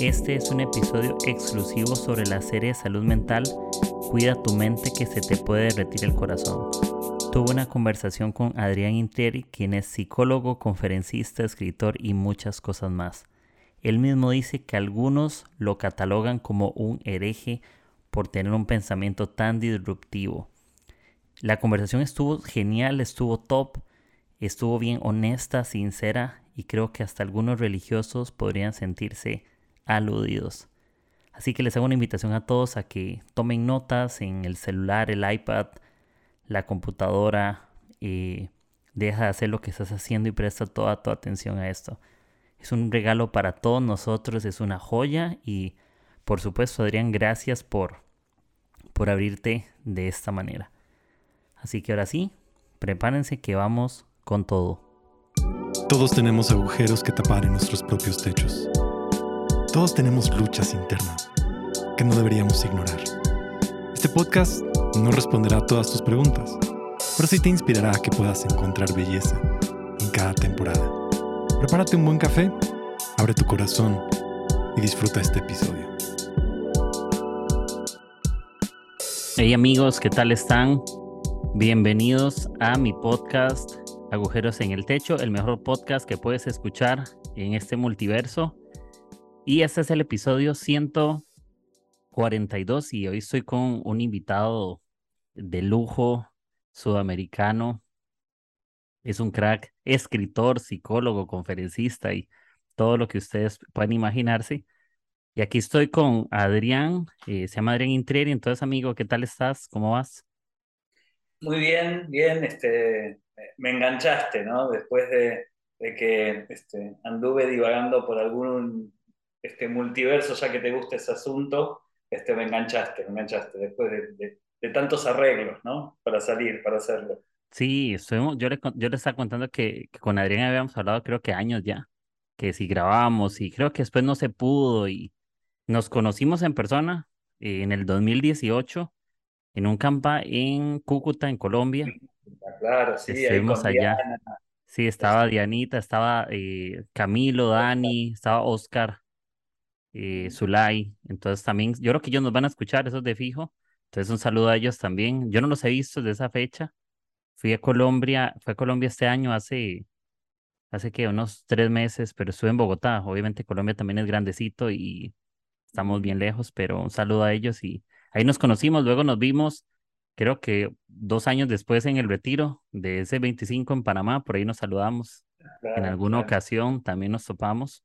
Este es un episodio exclusivo sobre la serie de salud mental Cuida tu mente que se te puede derretir el corazón. Tuve una conversación con Adrián Intrieri, quien es psicólogo, conferencista, escritor y muchas cosas más. Él mismo dice que algunos lo catalogan como un hereje por tener un pensamiento tan disruptivo. La conversación estuvo genial, estuvo top, estuvo bien honesta, sincera y creo que hasta algunos religiosos podrían sentirse aludidos. Así que les hago una invitación a todos a que tomen notas en el celular, el iPad, la computadora. y deja de hacer lo que estás haciendo y presta toda tu atención a esto. Es un regalo para todos nosotros, es una joya y por supuesto Adrián, gracias por, por abrirte de esta manera. Así que ahora sí, prepárense que vamos con todo. Todos tenemos agujeros que tapar en nuestros propios techos. Todos tenemos luchas internas que no deberíamos ignorar. Este podcast no responderá a todas tus preguntas, pero sí te inspirará a que puedas encontrar belleza en cada temporada. Prepárate un buen café, abre tu corazón y disfruta este episodio. Hey amigos, ¿qué tal están? Bienvenidos a mi podcast Agujeros en el Techo, el mejor podcast que puedes escuchar en este multiverso. Y este es el episodio 142 y hoy estoy con un invitado de lujo sudamericano. Es un crack, escritor, psicólogo, conferencista y todo lo que ustedes puedan imaginarse. Y aquí estoy con Adrián, eh, se llama Adrián Intrieri. Entonces, amigo, ¿qué tal estás? ¿Cómo vas? Muy bien, bien, este, me enganchaste, ¿no? Después de, que este, anduve divagando por algún este, multiverso, ya que te gusta ese asunto, este, me enganchaste, me enganchaste, después de, tantos arreglos, ¿no? Para salir, para hacerlo. Sí, yo, le, yo le estaba contando que, con Adrián habíamos hablado creo que años ya, que si grabábamos y creo que después no se pudo y nos conocimos en persona eh, en el 2018 en un campa en Cúcuta, en Colombia. Claro, sí, Estuvimos allá. Sí, estaba Dianita, estaba eh, Camilo, Dani, estaba Oscar, eh, Zulay. Entonces también, yo creo que ellos nos van a escuchar, esos de fijo. Entonces un saludo a ellos también. Yo no los he visto desde esa fecha. Fui a Colombia, fue a Colombia este año hace, hace que unos tres meses, pero estuve en Bogotá. Obviamente Colombia también es grandecito y estamos bien lejos, pero un saludo a ellos y ahí nos conocimos, luego nos vimos, creo que dos años después en el retiro de ese 25 en Panamá, por ahí nos saludamos. en alguna ocasión también nos topamos.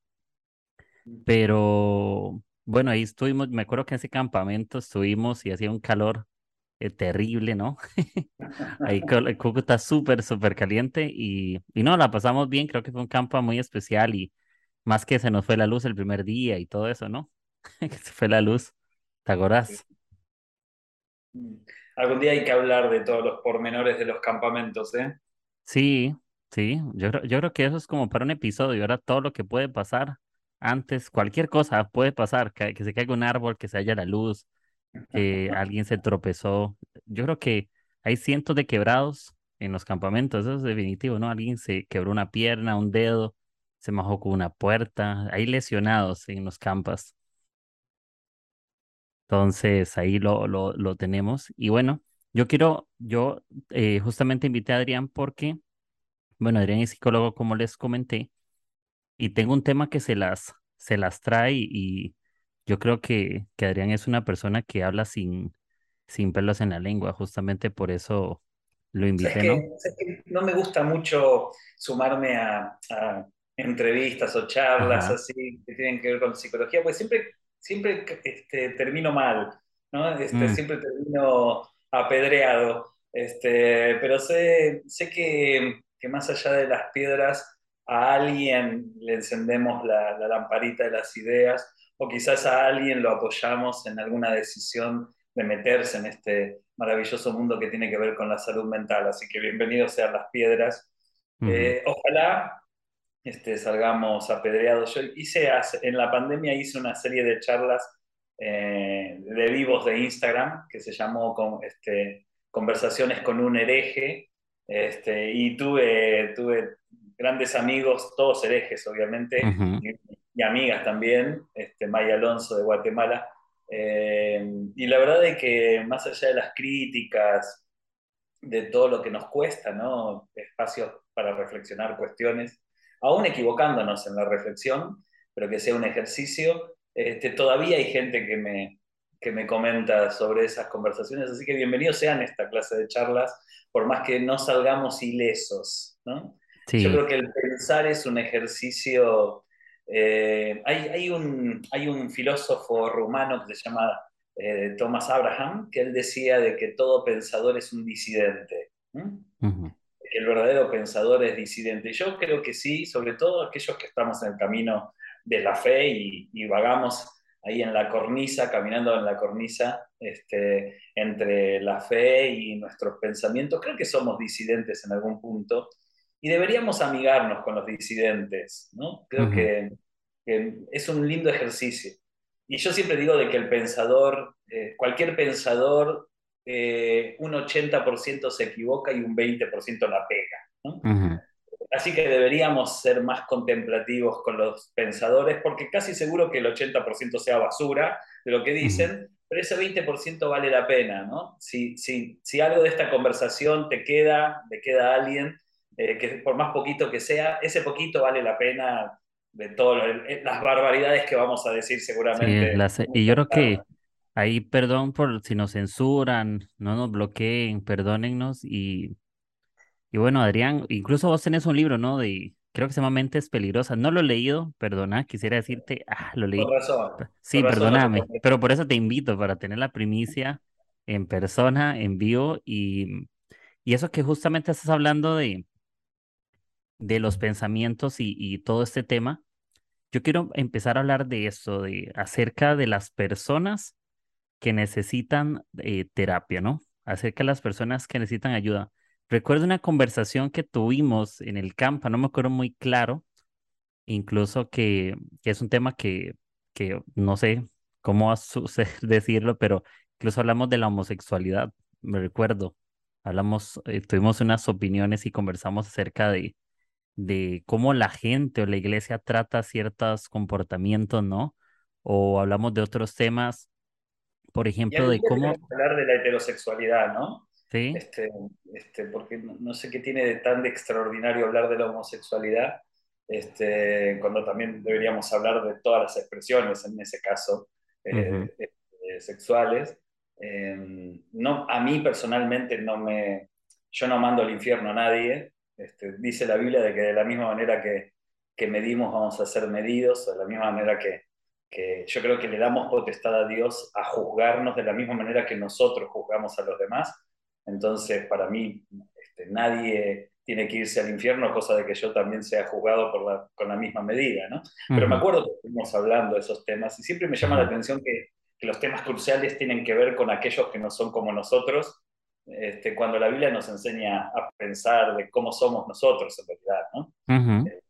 Pero bueno, ahí estuvimos, me acuerdo que en ese campamento estuvimos y hacía un calor eh, terrible, ¿no? ahí Cúcuta súper, súper caliente y, y no, la pasamos bien, creo que fue un campo muy especial y más que se nos fue la luz el primer día y todo eso, ¿no? se fue la luz, ¿te acordás? Algún día hay que hablar de todos los pormenores de los campamentos, ¿eh? Sí, sí, yo, yo creo que eso es como para un episodio, ahora todo lo que puede pasar antes, cualquier cosa puede pasar, que, se caiga un árbol, que se haya la luz, que alguien se tropezó. Yo creo que hay cientos de quebrados en los campamentos, eso es definitivo, ¿no? Alguien se quebró una pierna, un dedo, se majó con una puerta, hay lesionados en los campas. Entonces ahí lo, lo, lo tenemos. Y bueno, yo quiero, yo eh, justamente invité a Adrián porque, bueno, Adrián es psicólogo, como les comenté, y tengo un tema que se las, se las trae y yo creo que, que Adrián es una persona que habla sin, sin pelos en la lengua, justamente por eso lo invité, ¿no? no me gusta mucho sumarme a, entrevistas o charlas así que tienen que ver con psicología, pues siempre siempre este, termino mal, ¿no? Este, mm. Siempre termino apedreado. Este, pero sé, sé que, que, más allá de las piedras, a alguien le encendemos la, la, lamparita de las ideas, o quizás a alguien lo apoyamos en alguna decisión de meterse en este maravilloso mundo que tiene que ver con la salud mental. Así que bienvenidos sean las piedras. Eh, ojalá este, salgamos apedreados. Yo hice, en la pandemia hice una serie de charlas eh, de vivos de Instagram que se llamó con, este, Conversaciones con un hereje este, y tuve, tuve grandes amigos, todos herejes obviamente, y, amigas también, este, Maya Alonso de Guatemala. Eh, y la verdad es que más allá de las críticas, de todo lo que nos cuesta, ¿no? Espacios para reflexionar cuestiones, aún equivocándonos en la reflexión, pero que sea un ejercicio, este, todavía hay gente que me, que me comenta sobre esas conversaciones, así que bienvenidos sean esta clase de charlas, por más que no salgamos ilesos, ¿no? Yo creo que el pensar es un ejercicio... Eh, hay, hay, un, hay un filósofo rumano que se llama eh, Thomas Abraham, que él decía de que todo pensador es un disidente. El verdadero pensador es disidente. Yo creo que sí, sobre todo aquellos que estamos en el camino de la fe y, y vagamos ahí en la cornisa, caminando en la cornisa este, entre la fe y nuestros pensamientos. Creo que somos disidentes en algún punto y deberíamos amigarnos con los disidentes, ¿no? Creo que, es un lindo ejercicio. Y yo siempre digo de que el pensador, eh, cualquier pensador, eh, un 80% se equivoca y un 20% la pega. ¿no? Así que deberíamos ser más contemplativos con los pensadores, porque casi seguro que el 80% sea basura de lo que dicen, pero ese 20% vale la pena, ¿no? Si, si, si algo de esta conversación te queda, te queda alguien, eh, que por más poquito que sea, ese poquito vale la pena de todas las barbaridades que vamos a decir seguramente. Sí, y yo creo que ahí, perdón por si nos censuran, no nos bloqueen, perdónennos y, y bueno, Adrián, incluso vos tenés un libro, ¿no? De, creo que se llama Mentes Peligrosas. No lo he leído, perdona, quisiera decirte, ah, lo leí. Por razón. Sí, perdóname, pero por eso te invito, para tener la primicia en persona, en vivo y, y eso que justamente estás hablando de de los pensamientos y, todo este tema, yo quiero empezar a hablar de esto, de acerca de las personas que necesitan eh, terapia, ¿no? Acerca de las personas que necesitan ayuda. Recuerdo una conversación que tuvimos en el campo, no me acuerdo muy claro, incluso que, es un tema que, que no sé cómo decirlo, pero incluso hablamos de la homosexualidad, me recuerdo. Hablamos, eh, tuvimos unas opiniones y conversamos acerca de, de cómo la gente o la iglesia trata ciertos comportamientos, ¿no? O hablamos de otros temas, por ejemplo, de cómo... Hablar de la heterosexualidad, ¿no? Sí. Este, este, porque no, sé qué tiene de tan de extraordinario hablar de la homosexualidad, este, cuando también deberíamos hablar de todas las expresiones, en ese caso, eh, eh, sexuales. Em, no, a mí personalmente no me... Yo no mando al infierno a nadie, este, dice la Biblia de que de la misma manera que, que, medimos vamos a ser medidos, de la misma manera que, que, yo creo que le damos potestad a Dios a juzgarnos de la misma manera que nosotros juzgamos a los demás. Entonces, para mí, este, nadie tiene que irse al infierno, cosa de que yo también sea juzgado por la, con la misma medida, ¿no? Pero me acuerdo que estuvimos hablando de esos temas y siempre me llama la atención que, que los temas cruciales tienen que ver con aquellos que no son como nosotros este, cuando la Biblia nos enseña a pensar de cómo somos nosotros en realidad. ¿no? Eh,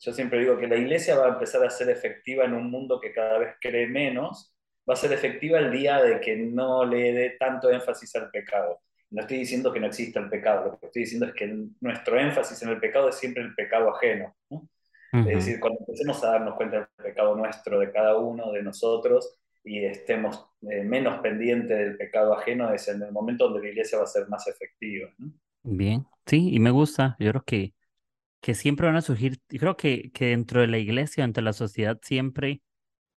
yo siempre digo que la iglesia va a empezar a ser efectiva en un mundo que cada vez cree menos, va a ser efectiva el día de que no le dé tanto énfasis al pecado. No estoy diciendo que no exista el pecado, lo que estoy diciendo es que nuestro énfasis en el pecado es siempre el pecado ajeno. Es decir, cuando empecemos a darnos cuenta del pecado nuestro, de cada uno de nosotros, y estemos eh, menos pendientes del pecado ajeno, es en el momento donde la iglesia va a ser más efectiva. Bien, sí, y me gusta. Yo creo que, que siempre van a surgir, yo creo que, que dentro de la iglesia, dentro de la sociedad, siempre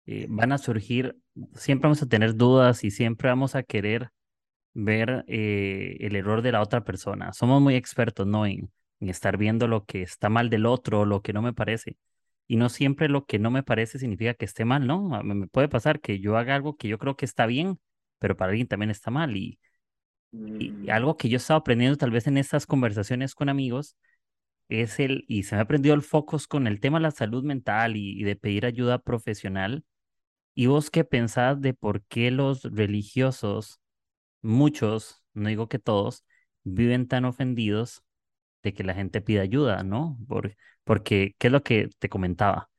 eh, van a surgir, siempre vamos a tener dudas y siempre vamos a querer ver eh, el error de la otra persona. Somos muy expertos, ¿no? En, en estar viendo lo que está mal del otro, lo que no me parece y no siempre lo que no me parece significa que esté mal, ¿no? Me puede pasar que yo haga algo que yo creo que está bien, pero para alguien también está mal. Y, mm. algo que yo he estado aprendiendo tal vez en estas conversaciones con amigos es el, y se me ha aprendido el foco con el tema de la salud mental y, de pedir ayuda profesional. ¿Y vos qué pensás de por qué los religiosos, muchos, no digo que todos, viven tan ofendidos de que la gente pida ayuda, ¿no? Por, porque, ¿qué es lo que te comentaba?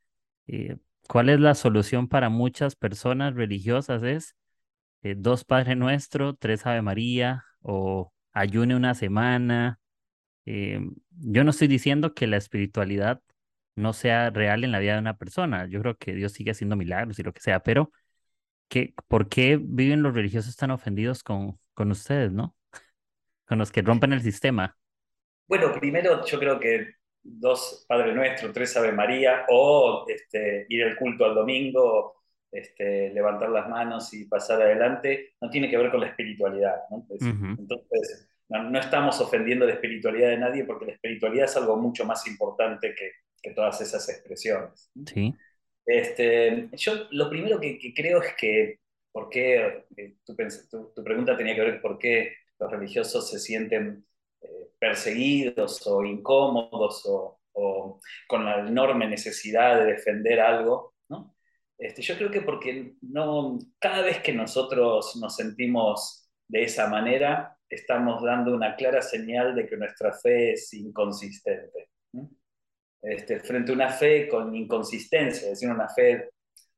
Eh, ¿Cuál es la solución para muchas personas religiosas? Es eh, dos Padre Nuestro, tres Ave María o ayune una semana. Eh, yo no estoy diciendo que la espiritualidad no sea real en la vida de una persona. Yo creo que Dios sigue haciendo milagros y lo que sea, pero ¿qué, ¿por qué viven los religiosos tan ofendidos con, con ustedes, no? Con los que rompen el sistema. Bueno, primero yo creo que dos Padre Nuestro, tres Ave María, o este, ir al culto al domingo, este, levantar las manos y pasar adelante, no tiene que ver con la espiritualidad. Entonces, no, estamos ofendiendo la espiritualidad de nadie porque la espiritualidad es algo mucho más importante que, que todas esas expresiones. Sí. Este, yo lo primero que, creo es que, ¿por qué? Eh, tu, tu, pregunta tenía que ver con por qué los religiosos se sienten perseguidos o incómodos o, con la enorme necesidad de defender algo, ¿no? Este, yo creo que porque no, cada vez que nosotros nos sentimos de esa manera, estamos dando una clara señal de que nuestra fe es inconsistente. Este, frente a una fe con inconsistencia, es decir, una fe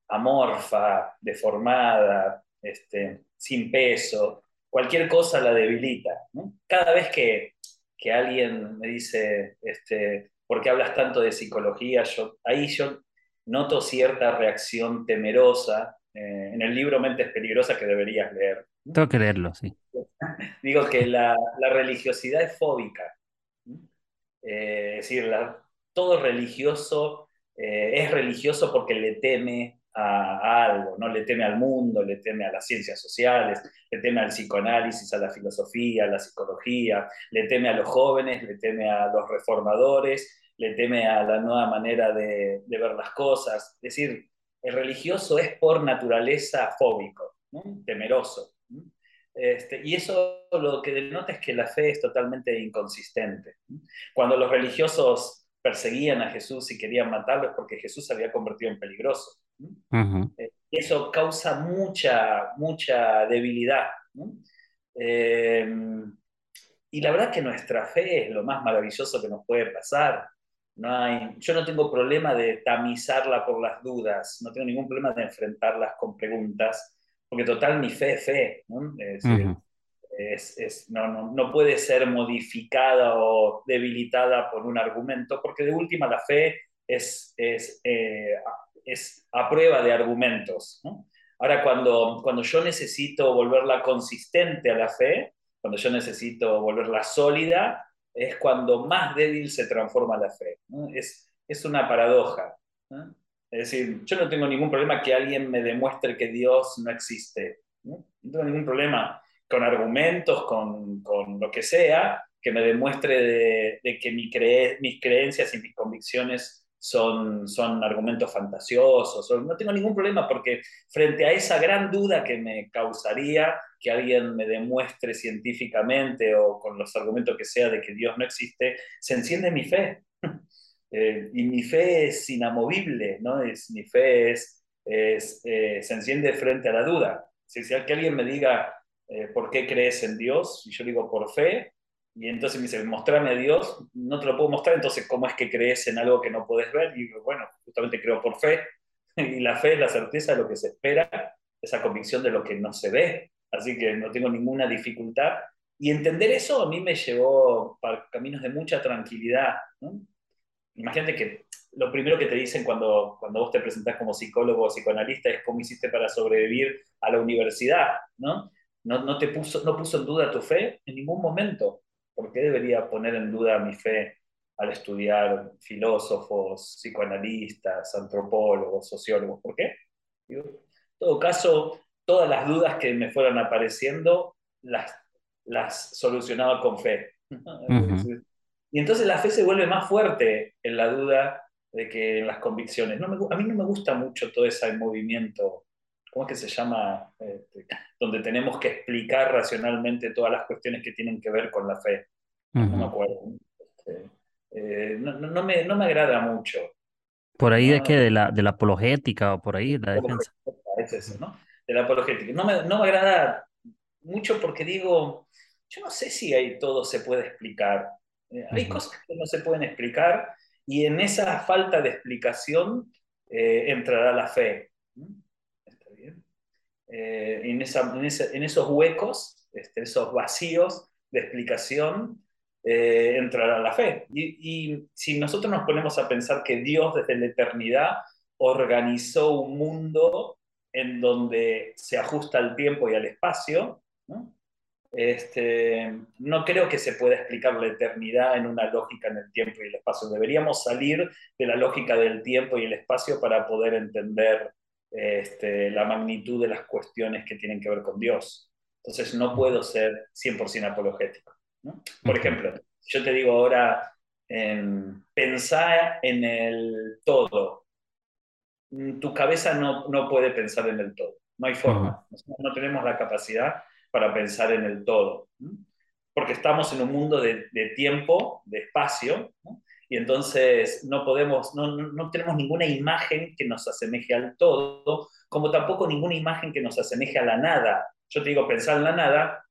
amorfa, deformada, este, sin peso, cualquier cosa la debilita. Cada vez que, que, alguien me dice, este, ¿por qué hablas tanto de psicología? Yo, ahí yo noto cierta reacción temerosa. Eh, en el libro Mentes Peligrosas que deberías leer. Tengo que leerlo, sí. Digo que la, la religiosidad es fóbica. Eh, es decir, la, todo religioso eh, es religioso porque le teme a, algo, ¿no? Le teme al mundo, le teme a las ciencias sociales, le teme al psicoanálisis, a la filosofía, a la psicología, le teme a los jóvenes, le teme a los reformadores, le teme a la nueva manera de, ver las cosas. Es decir, el religioso es por naturaleza fóbico, temeroso. Este, y eso lo que denota es que la fe es totalmente inconsistente. Cuando los religiosos perseguían a Jesús y querían matarlo es porque Jesús se había convertido en peligroso. Eh, eso causa mucha, mucha debilidad. Eh, y la verdad que nuestra fe es lo más maravilloso que nos puede pasar. No hay, yo no tengo problema de tamizarla por las dudas, no tengo ningún problema de enfrentarlas con preguntas, porque total mi fe es fe. Es es, no, no, puede ser modificada o debilitada por un argumento, porque de última la fe es, es, eh, es a prueba de argumentos. Ahora, cuando, cuando yo necesito volverla consistente a la fe, cuando yo necesito volverla sólida, es cuando más débil se transforma la fe. Es, es una paradoja. Es decir, yo no tengo ningún problema que alguien me demuestre que Dios no existe. no tengo ningún problema con argumentos, con, con, lo que sea, que me demuestre de, que mi mis creencias y mis convicciones son, son argumentos fantasiosos. no tengo ningún problema porque frente a esa gran duda que me causaría que alguien me demuestre científicamente o con los argumentos que sea de que Dios no existe, se enciende mi fe. Eh, y mi fe es inamovible, ¿no? Es, mi fe es, eh, se enciende frente a la duda. Si, si alguien me diga, eh, ¿por qué crees en Dios? Y yo digo, por fe. Y entonces me dice, mostrame a Dios, no te lo puedo mostrar, entonces ¿cómo es que crees en algo que no puedes ver? Y bueno, justamente creo por fe. y la fe es la certeza de lo que se espera, esa convicción de lo que no se ve. Así que no tengo ninguna dificultad. Y entender eso a mí me llevó para caminos de mucha tranquilidad. Imagínate que lo primero que te dicen cuando, cuando vos te presentás como psicólogo o psicoanalista es cómo hiciste para sobrevivir a la universidad, ¿no? ¿No, te puso, ¿No puso en duda tu fe? En ningún momento. ¿Por qué debería poner en duda mi fe al estudiar filósofos, psicoanalistas, antropólogos, sociólogos? ¿Por qué? en todo caso, todas las dudas que me fueran apareciendo las, las solucionaba con fe. Y entonces la fe se vuelve más fuerte en la duda de que en las convicciones. No a mí no me gusta mucho todo ese movimiento ¿cómo es que se llama? Este, donde tenemos que explicar racionalmente todas las cuestiones que tienen que ver con la fe. No me acuerdo. Este, eh, no, me, no, me, agrada mucho. ¿Por ahí de qué? ¿De la, de la apologética o por ahí? La defensa. Es eso, ¿no? De la apologética. No me, no me agrada mucho porque digo, yo no sé si ahí todo se puede explicar. Eh, hay cosas que no se pueden explicar y en esa falta de explicación eh, entrará la fe. Eh, en, esos huecos, este, esos vacíos de explicación, eh, entrar a la fe. Y, si nosotros nos ponemos a pensar que Dios desde la eternidad organizó un mundo en donde se ajusta al tiempo y al espacio, ¿no? Este, no creo que se pueda explicar la eternidad en una lógica en el tiempo y el espacio. Deberíamos salir de la lógica del tiempo y el espacio para poder entender este, la magnitud de las cuestiones que tienen que ver con Dios. Entonces no puedo ser 100% apologético. Por ejemplo, yo te digo ahora, pensar en el todo. Tu cabeza no, no puede pensar en el todo. No hay forma. No tenemos la capacidad para pensar en el todo. Porque estamos en un mundo de, tiempo, de espacio, y entonces no podemos, no, no, tenemos ninguna imagen que nos asemeje al todo, como tampoco ninguna imagen que nos asemeje a la nada. Yo te digo, pensar en la nada,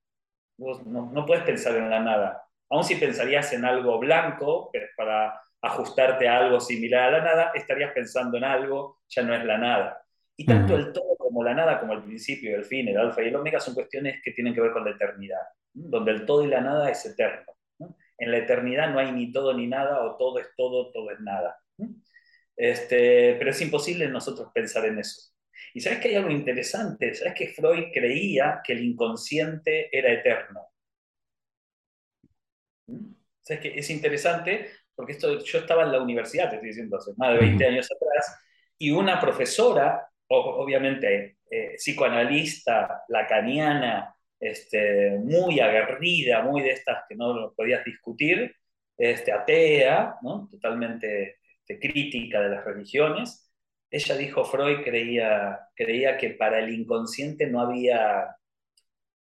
vos no, no puedes pensar en la nada. Aun si pensarías en algo blanco, para ajustarte a algo similar a la nada, estarías pensando en algo, ya no es la nada. Y tanto el todo como la nada, como el principio y el fin, el alfa y el omega, son cuestiones que tienen que ver con la eternidad, donde el todo y la nada es eterno. En la eternidad no hay ni todo ni nada, o todo es todo, todo es nada. Este, pero es imposible nosotros pensar en eso. Y sabes que hay algo interesante, sabes que Freud creía que el inconsciente era eterno. ¿Sabes que es interesante? Porque esto, yo estaba en la universidad, te estoy diciendo, hace más de 20 años atrás, y una profesora obviamente eh, psicoanalista, lacaniana, este, muy aguerrida, muy de estas que no lo podías discutir, este, atea, ¿no? totalmente este, crítica de las religiones. Ella dijo, Freud creía, creía que para el inconsciente no había,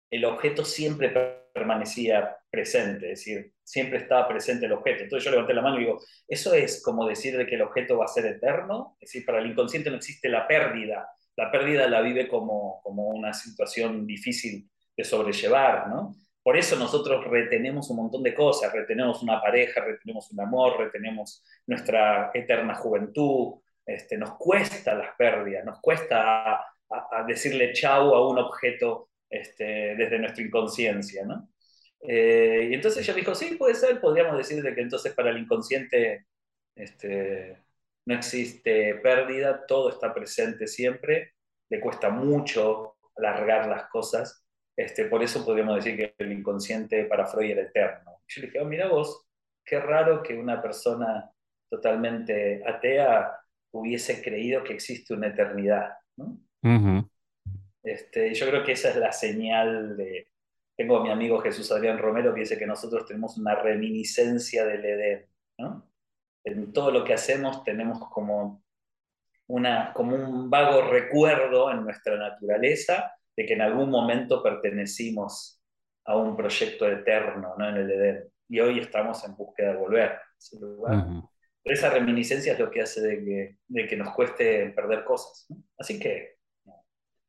el objeto siempre permanecía presente, es decir, siempre estaba presente el objeto. Entonces yo levanté la mano y digo, ¿eso es como decir de que el objeto va a ser eterno? Es decir, para el inconsciente no existe la pérdida. La pérdida la vive como, como una situación difícil de sobrellevar, ¿no? Por eso nosotros retenemos un montón de cosas, retenemos una pareja, retenemos un amor, retenemos nuestra eterna juventud, este, nos cuesta las pérdidas, nos cuesta decirle chau a un objeto este, desde nuestra inconsciencia, ¿no? Eh, y entonces ella dijo, sí, puede ser, podríamos decir de que entonces para el inconsciente este, no existe pérdida, todo está presente siempre, le cuesta mucho alargar las cosas, este, por eso podríamos decir que el inconsciente para Freud era eterno. Yo le dije, oh, mira vos, qué raro que una persona totalmente atea hubiese creído que existe una eternidad. ¿no? este, yo creo que esa es la señal de, tengo a mi amigo Jesús Adrián Romero que dice que nosotros tenemos una reminiscencia del Edén. ¿no? En todo lo que hacemos tenemos como, una, como un vago recuerdo en nuestra naturaleza de que en algún momento pertenecimos a un proyecto eterno ¿no? en el Edén. Y hoy estamos en búsqueda de volver a ese lugar. esa reminiscencia es lo que hace de que, de que nos cueste perder cosas. Así que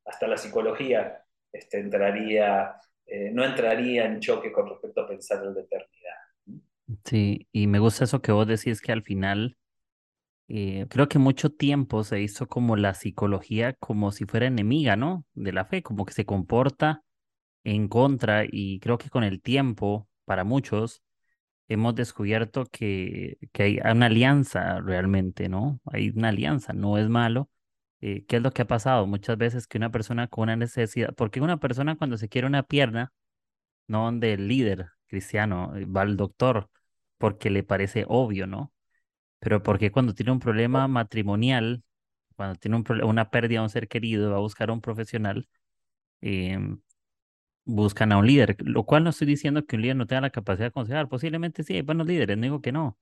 hasta la psicología este, entraría eh, no entraría en choque con respecto a pensar en la eternidad. Sí, y me gusta eso que vos decís que al final, eh, creo que mucho tiempo se hizo como la psicología como si fuera enemiga, ¿no? De la fe, como que se comporta en contra y creo que con el tiempo, para muchos, hemos descubierto que, que hay una alianza realmente, ¿no? Hay una alianza, no es malo, eh, ¿qué es lo que ha pasado? Muchas veces que una persona con una necesidad, porque una persona cuando se quiere una pierna, no donde el líder cristiano eh, va al doctor porque le parece obvio, ¿no? Pero porque cuando tiene un problema matrimonial, cuando tiene un una pérdida de un ser querido, va a buscar a un profesional, em, buscan a un líder, lo cual no estoy diciendo que un líder no tenga la capacidad de aconsejar, posiblemente sí, hay buenos líderes, no digo que no,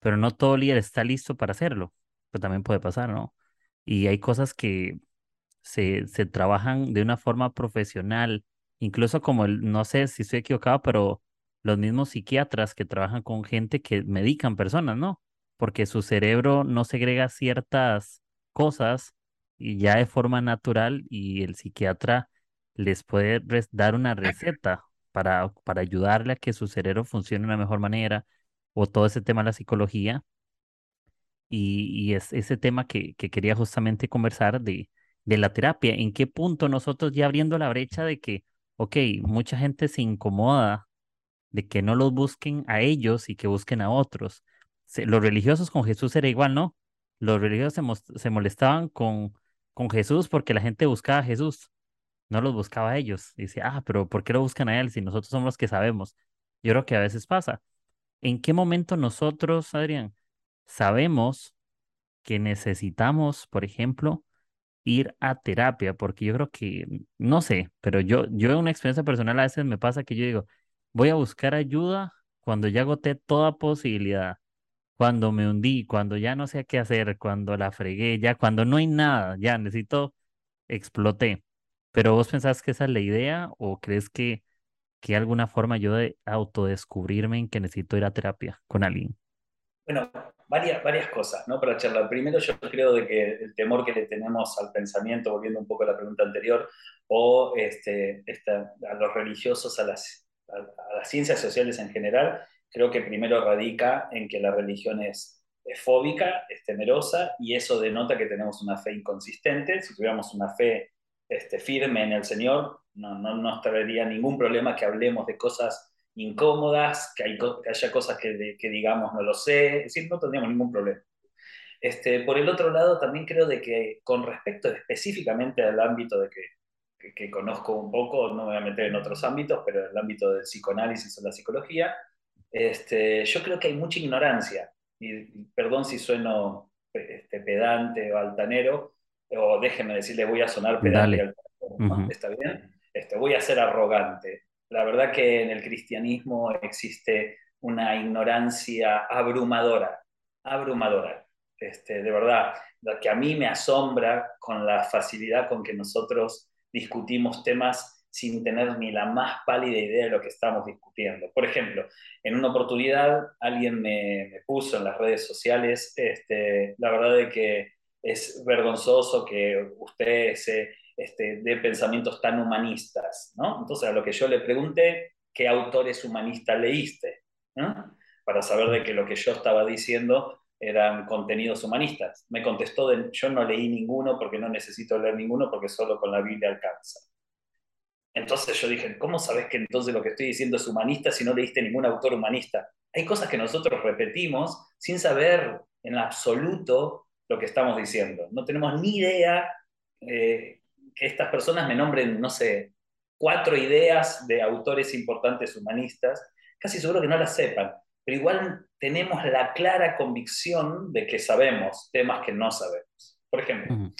pero no todo líder está listo para hacerlo, pero también puede pasar, ¿no? y hay cosas que se, se trabajan de una forma profesional, incluso como el, no sé si estoy equivocado, pero los mismos psiquiatras que trabajan con gente que medican personas, ¿no? Porque su cerebro no segrega ciertas cosas y ya de forma natural y el psiquiatra les puede dar una receta para, para ayudarle a que su cerebro funcione de una mejor manera o todo ese tema de la psicología y, es ese tema que, quería justamente conversar de, de la terapia. ¿En qué punto nosotros ya abriendo la brecha de que, ok, mucha gente se incomoda de que no los busquen a ellos y que busquen a otros. Los religiosos con Jesús era igual, ¿no? Los religiosos se, molestaban con, con Jesús porque la gente buscaba a Jesús, no los buscaba a ellos. dice, ah, pero ¿por qué lo buscan a él si nosotros somos los que sabemos? Yo creo que a veces pasa. ¿En qué momento nosotros, Adrián, sabemos que necesitamos, por ejemplo, ir a terapia? Porque yo creo que, no sé, pero yo, yo en una experiencia personal a veces me pasa que yo digo, voy a buscar ayuda cuando ya agoté toda posibilidad, cuando me hundí, cuando ya no sé qué hacer, cuando la fregué, ya cuando no hay nada, ya necesito, exploté. Pero vos pensás que esa es la idea o crees que que alguna forma yo de autodescubrirme en que necesito ir a terapia con alguien? Bueno, varias, varias cosas, ¿no? Para charlar. Primero, yo creo de que el temor que le tenemos al pensamiento, volviendo un poco a la pregunta anterior, o este, a los religiosos, a las, a, las ciencias sociales en general, creo que primero radica en que la religión es, es fóbica, es temerosa, y eso denota que tenemos una fe inconsistente. Si tuviéramos una fe este, firme en el Señor, no, no nos traería ningún problema que hablemos de cosas incómodas, que, hay, que haya cosas que, que, digamos no lo sé, es decir, no tendríamos ningún problema. Este, por el otro lado, también creo de que con respecto específicamente al ámbito de que, que, conozco un poco, no me voy a meter en otros ámbitos, pero en el ámbito del psicoanálisis o la psicología, este, yo creo que hay mucha ignorancia. Y, perdón si sueno este, pedante o altanero, o déjenme decirle, voy a sonar pedante. ¿Está bien? Este, voy a ser arrogante. La verdad que en el cristianismo existe una ignorancia abrumadora, abrumadora. Este, de verdad, que a mí me asombra con la facilidad con que nosotros discutimos temas sin tener ni la más pálida idea de lo que estamos discutiendo. Por ejemplo, en una oportunidad alguien me, puso en las redes sociales, este, la verdad de que es vergonzoso que usted se este, de pensamientos tan humanistas, ¿no? Entonces a lo que yo le pregunté, ¿qué autores humanistas leíste? Para saber de que lo que yo estaba diciendo eran contenidos humanistas. Me contestó, de, yo no leí ninguno porque no necesito leer ninguno porque solo con la Biblia alcanza. Entonces yo dije, ¿cómo sabes que entonces lo que estoy diciendo es humanista si no leíste ningún autor humanista? Hay cosas que nosotros repetimos sin saber en absoluto lo que estamos diciendo. No tenemos ni idea eh, que estas personas me nombren, no sé, cuatro ideas de autores importantes humanistas, casi seguro que no las sepan, pero igual tenemos la clara convicción de que sabemos temas que no sabemos. Por ejemplo,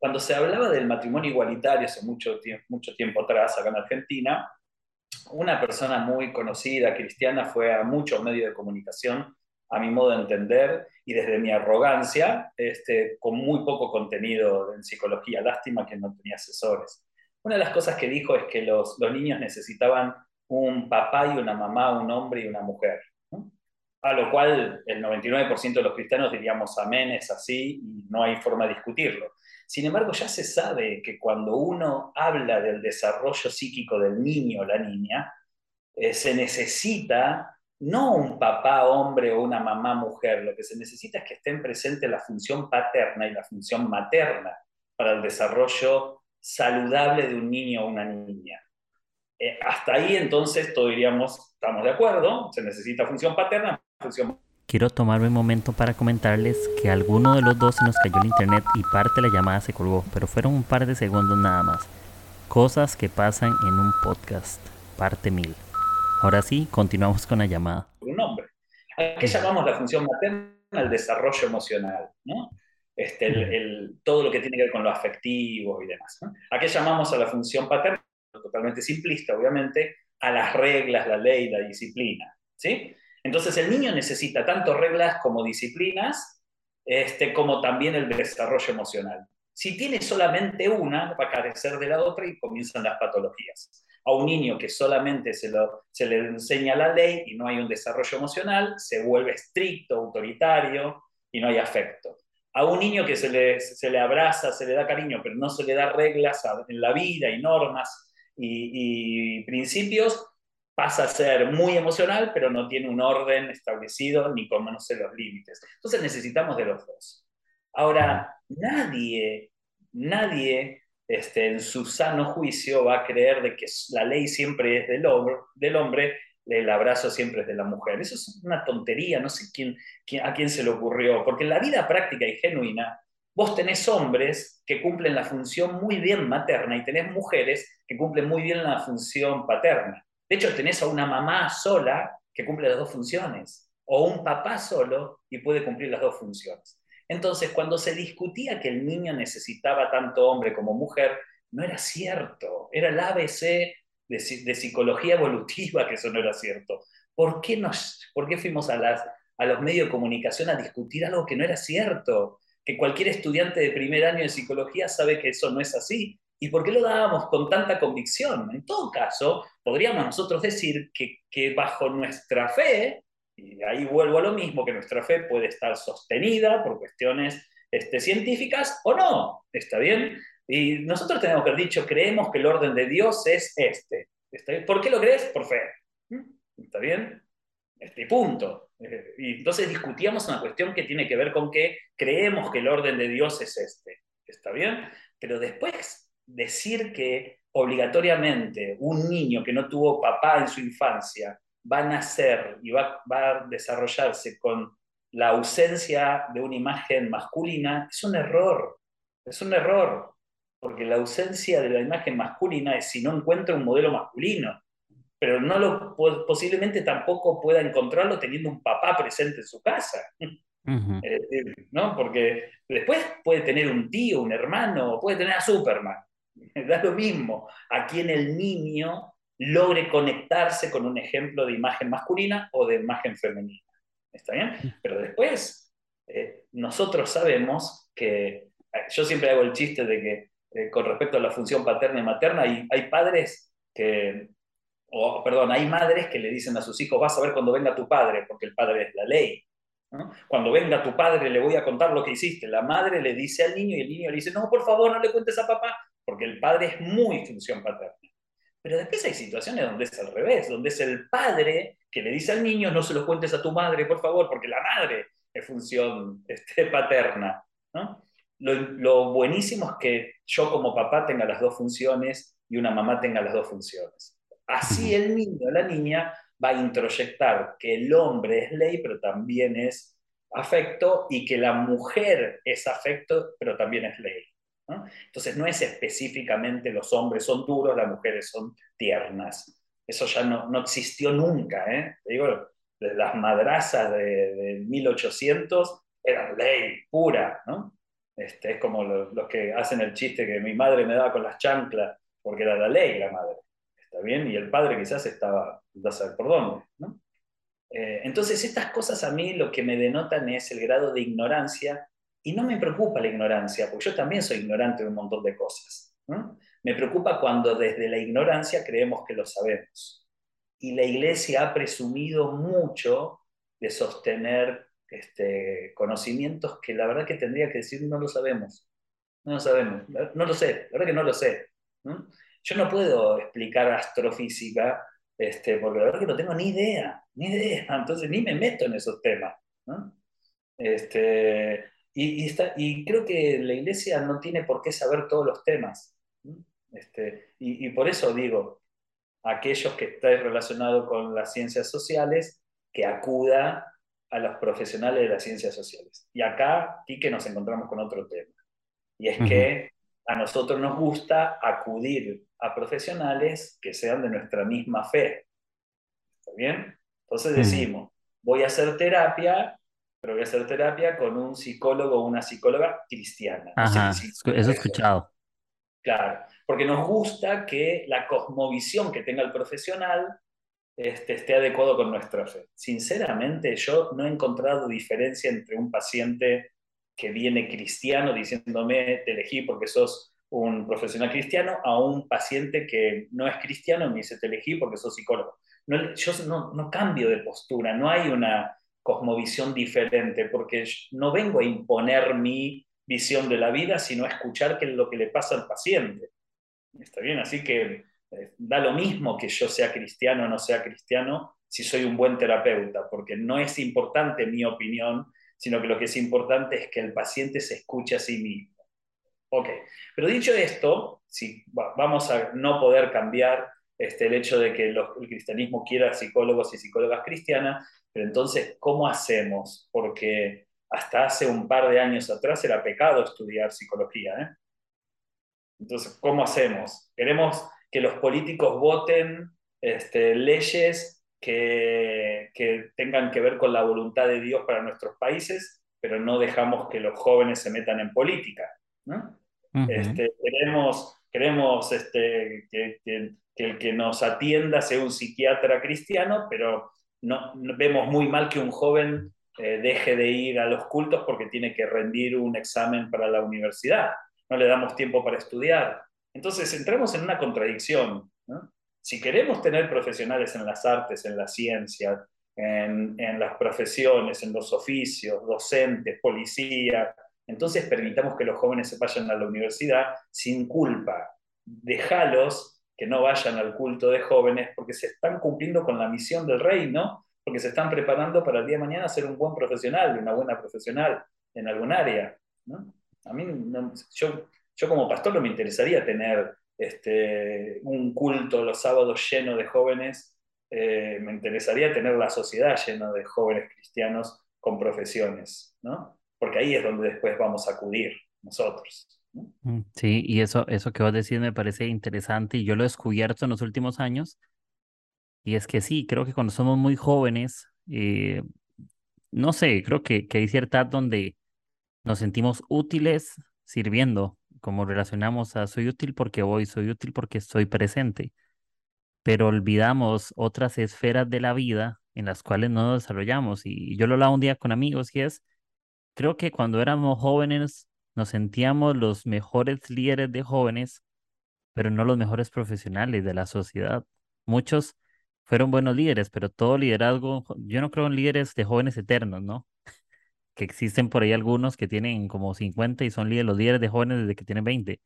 cuando se hablaba del matrimonio igualitario hace mucho, mucho tiempo atrás, acá en Argentina, una persona muy conocida, cristiana, fue a muchos medios de comunicación a mi modo de entender y desde mi arrogancia, este, con muy poco contenido en psicología. Lástima que no tenía asesores. Una de las cosas que dijo es que los, los niños necesitaban un papá y una mamá, un hombre y una mujer. A lo cual el 99% de los cristianos diríamos amén, es así y no hay forma de discutirlo. Sin embargo, ya se sabe que cuando uno habla del desarrollo psíquico del niño o la niña, eh, se necesita no un papá hombre o una mamá mujer, lo que se necesita es que estén presentes la función paterna y la función materna para el desarrollo saludable de un niño o una niña. Eh, hasta ahí entonces todos diríamos, estamos de acuerdo, se necesita función paterna, función Quiero tomarme un momento para comentarles que alguno de los dos se nos cayó el internet y parte de la llamada se colgó, pero fueron un par de segundos nada más. Cosas que pasan en un podcast, parte 1000. Ahora sí, continuamos con la llamada. Un nombre. ¿A qué llamamos la función materna? El desarrollo emocional, ¿no? Este, el, todo lo que tiene que ver con lo afectivo y demás. ¿A qué llamamos a la función paterna? Totalmente simplista, obviamente, a las reglas, la ley, la disciplina. ¿sí? Entonces el niño necesita tanto reglas como disciplinas, este, como también el desarrollo emocional. Si tiene solamente una, va a carecer de la otra y comienzan las patologías a un niño que solamente se, le enseña la ley y no hay un desarrollo emocional, se vuelve estricto, autoritario y no hay afecto. A un niño que se le, se le abraza, se le da cariño, pero no se le da reglas en la vida y normas y principios, pasa a ser muy emocional, pero no tiene un orden establecido ni conoce los límites. Entonces necesitamos de los dos. Ahora, nadie, nadie este, en su sano juicio va a creer de que la ley siempre es del hombre, del hombre el abrazo siempre es de la mujer. Eso es una tontería, no sé quién, a quién se le ocurrió, porque en la vida práctica y genuina, vos tenés hombres que cumplen la función muy bien materna y tenés mujeres que cumplen muy bien la función paterna. De hecho, tenés a una mamá sola que cumple las dos funciones, o un papá solo y puede cumplir las dos funciones. Entonces, cuando se discutía que el niño necesitaba tanto hombre como mujer, no era cierto, era el ABC de, psicología evolutiva que eso no era cierto. ¿Por qué, nos, por qué fuimos a, las, a los medios de comunicación a discutir algo que no era cierto? Que cualquier estudiante de primer año de psicología sabe que eso no es así. ¿Y por qué lo dábamos con tanta convicción? En todo caso, podríamos nosotros decir que, bajo nuestra fe, y ahí vuelvo a lo mismo, que nuestra fe puede estar sostenida por cuestiones este, científicas o no, ¿está bien? Y nosotros tenemos que haber dicho, creemos que el orden de Dios es este. ¿Por qué lo crees? Por fe. ¿Mm? ¿Está bien? Este punto. Eh, y entonces discutíamos una cuestión que tiene que ver con que creemos que el orden de Dios es este. ¿Está bien? Pero después decir que obligatoriamente un niño que no tuvo papá en su infancia va a nacer y va, va a desarrollarse con la ausencia de una imagen masculina, es un error. Es un error porque la ausencia de la imagen masculina es si no encuentra un modelo masculino, pero no lo, posiblemente tampoco pueda encontrarlo teniendo un papá presente en su casa. ¿no? Porque después puede tener un tío, un hermano, puede tener a Superman. Da lo mismo a quien el niño logre conectarse con un ejemplo de imagen masculina o de imagen femenina. ¿Está bien? Pero después, eh, nosotros sabemos que, yo siempre hago el chiste de que eh, con respecto a la función paterna y materna, y hay padres que, o perdón, hay madres que le dicen a sus hijos, vas a ver cuando venga tu padre, porque el padre es la ley. Cuando venga tu padre le voy a contar lo que hiciste. La madre le dice al niño y el niño le dice, no, por favor, no le cuentes a papá, porque el padre es muy función paterna. Pero después hay situaciones donde es al revés, donde es el padre que le dice al niño, no se lo cuentes a tu madre, por favor, porque la madre es función este, paterna. ¿no? lo, buenísimo es que yo como papá tenga las dos funciones y una mamá tenga las dos funciones. Así el niño o la niña va a introyectar que el hombre es ley, pero también es afecto, y que la mujer es afecto, pero también es ley. Entonces no es específicamente los hombres son duros, las mujeres son tiernas. Eso ya no, no existió nunca. ¿eh? digo, las madrazas de, de 1800 eran ley pura. ¿no? Este, es como los, que hacen el chiste que mi madre me daba con las chanclas porque era la ley la madre. ¿Está bien? Y el padre quizás estaba, no saber por dónde. ¿no? Eh, entonces, estas cosas a mí lo que me denotan es el grado de ignorancia y no me preocupa la ignorancia, porque yo también soy ignorante de un montón de cosas. Me preocupa cuando desde la ignorancia creemos que lo sabemos. Y la iglesia ha presumido mucho de sostener este, conocimientos que la verdad que tendría que decir no lo sabemos. No lo sabemos, no lo sé, la verdad que no lo sé. Yo no puedo explicar astrofísica este, porque la verdad que no tengo ni idea, ni idea, entonces ni me meto en esos temas. Este, y, y, creo que la iglesia no tiene por qué saber todos los temas. Este, y, y, por eso digo, aquellos que estén relacionados con las ciencias sociales, que acuda a los profesionales de las ciencias sociales. Y acá, que nos encontramos con otro tema. Y es que a nosotros nos gusta acudir a profesionales que sean de nuestra misma fe. ¿Está bien? Entonces decimos, voy a hacer terapia, pero voy a hacer terapia con un psicólogo o una psicóloga cristiana. Ajá, eso he escuchado. Claro, porque nos gusta que la cosmovisión que tenga el profesional este, esté adecuado con nuestra fe. Sinceramente, yo no he encontrado diferencia entre un paciente que viene cristiano diciéndome, te elegí porque sos un profesional cristiano, a un paciente que no es cristiano y me dice, te elegí porque sos psicólogo. No, yo no, no cambio de postura, no hay una cosmovisión diferente, porque no vengo a imponer mi visión de la vida, sino a escuchar qué es lo que le pasa al paciente. ¿Está bien? Así que eh, da lo mismo que yo sea cristiano o no sea cristiano si soy un buen terapeuta, porque no es importante mi opinión, sino que lo que es importante es que el paciente se escuche a sí mismo. Ok, pero dicho esto, si vamos a no poder cambiar este, el hecho de que el cristianismo quiera psicólogos y psicólogas cristianas, pero entonces, ¿cómo hacemos? Porque hasta hace un par de años atrás era pecado estudiar psicología. ¿eh? Entonces, ¿cómo hacemos? Queremos que los políticos voten este, leyes que, que, tengan que ver con la voluntad de Dios para nuestros países, pero no dejamos que los jóvenes se metan en política. este, queremos queremos este, que, que, el que nos atienda sea un psiquiatra cristiano, pero no, vemos muy mal que un joven eh, deje de ir a los cultos porque tiene que rendir un examen para la universidad. No le damos tiempo para estudiar. Entonces entramos en una contradicción. Si queremos tener profesionales en las artes, en la ciencia, en, las profesiones, en los oficios, docentes, policías, entonces permitamos que los jóvenes se vayan a la universidad sin culpa. Déjalos que no vayan al culto de jóvenes porque se están cumpliendo con la misión del reino, porque se están preparando para el día de mañana ser un buen profesional, una buena profesional en algún área. A mí, yo, yo como pastor no me interesaría tener este, un culto los sábados lleno de jóvenes, eh, me interesaría tener la sociedad llena de jóvenes cristianos con profesiones, ¿no? porque ahí es donde después vamos a acudir nosotros. Mm, sí, y eso, eso que vos decís me parece interesante y yo lo he descubierto en los últimos años. Y es que sí, creo que cuando somos muy jóvenes, eh, no sé, creo que, que hay cierta edad donde nos sentimos útiles sirviendo, como relacionamos a soy útil porque voy, soy útil porque estoy presente, pero olvidamos otras esferas de la vida en las cuales no nos desarrollamos. Y yo lo hablaba un día con amigos y es, creo que cuando éramos jóvenes nos sentíamos los mejores líderes de jóvenes, pero no los mejores profesionales de la sociedad. Muchos fueron buenos líderes, pero todo liderazgo, yo no creo en líderes de jóvenes eternos, ¿no? Que existen por ahí algunos que tienen como 50 y son líderes, los líderes de jóvenes desde que tienen 20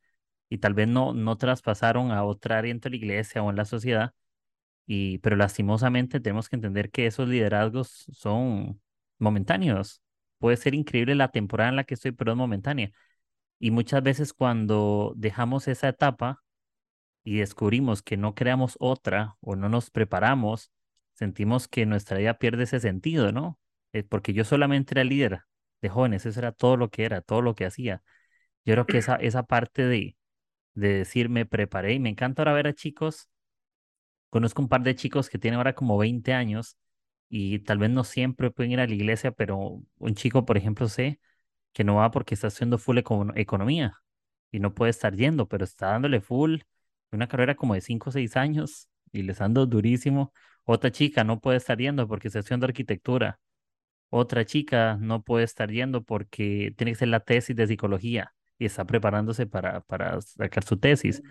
y tal vez no, no traspasaron a otra área la iglesia o en la sociedad, y, pero lastimosamente tenemos que entender que esos liderazgos son momentáneos puede ser increíble la temporada en la que estoy, pero es momentánea. Y muchas veces cuando dejamos esa etapa y descubrimos que no creamos otra o no nos preparamos, sentimos que nuestra vida pierde ese sentido, ¿no? Eh, porque yo solamente era líder de jóvenes, eso era todo lo que era, todo lo que hacía. Yo creo que esa, esa parte de, de decir me preparé y me encanta ahora ver a chicos, conozco un par de chicos que tienen ahora como 20 años y tal vez no siempre pueden ir a la iglesia, pero un chico, por ejemplo, sé que no va porque está haciendo full economía y no puede estar yendo, pero está dándole full una carrera como de 5 o 6 años y le está dando durísimo. Otra chica no puede estar yendo porque está haciendo arquitectura. Otra chica no puede estar yendo porque tiene que hacer la tesis de psicología y está preparándose para, para sacar su tesis.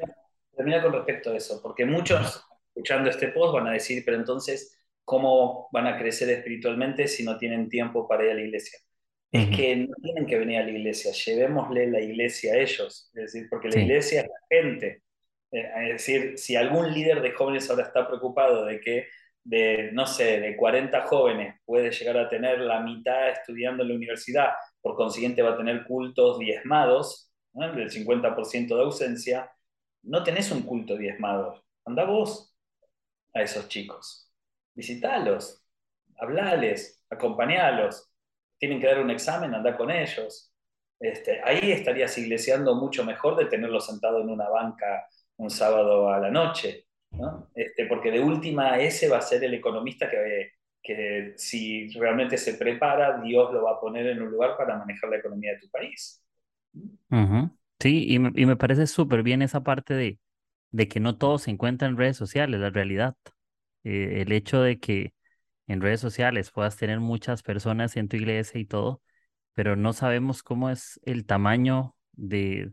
Termina con respecto a eso, porque muchos escuchando este post van a decir, pero entonces ¿cómo van a crecer espiritualmente si no tienen tiempo para ir a la iglesia? Es que no tienen que venir a la iglesia, llevémosle la iglesia a ellos, es decir, porque la iglesia es la gente. Eh, es decir, si algún líder de jóvenes ahora está preocupado de que de, no sé, de 40 jóvenes puede llegar a tener la mitad estudiando en la universidad, por consiguiente va a tener cultos diezmados, del 50% de ausencia, no tenés un culto diezmado, anda vos a esos chicos visitalos, hablales, acompañalos. Tienen que dar un examen, anda con ellos. Este, ahí estarías iglesiando mucho mejor de tenerlo sentado en una banca un sábado a la noche, este, porque de última ese va a ser el economista que, que si realmente se prepara, Dios lo va a poner en un lugar para manejar la economía de tu país. Sí, y me, parece súper bien esa parte de, de que no todo se encuentra en redes sociales, la realidad. Eh, el hecho de que en redes sociales puedas tener muchas personas en tu iglesia y todo, pero no sabemos cómo es el tamaño de,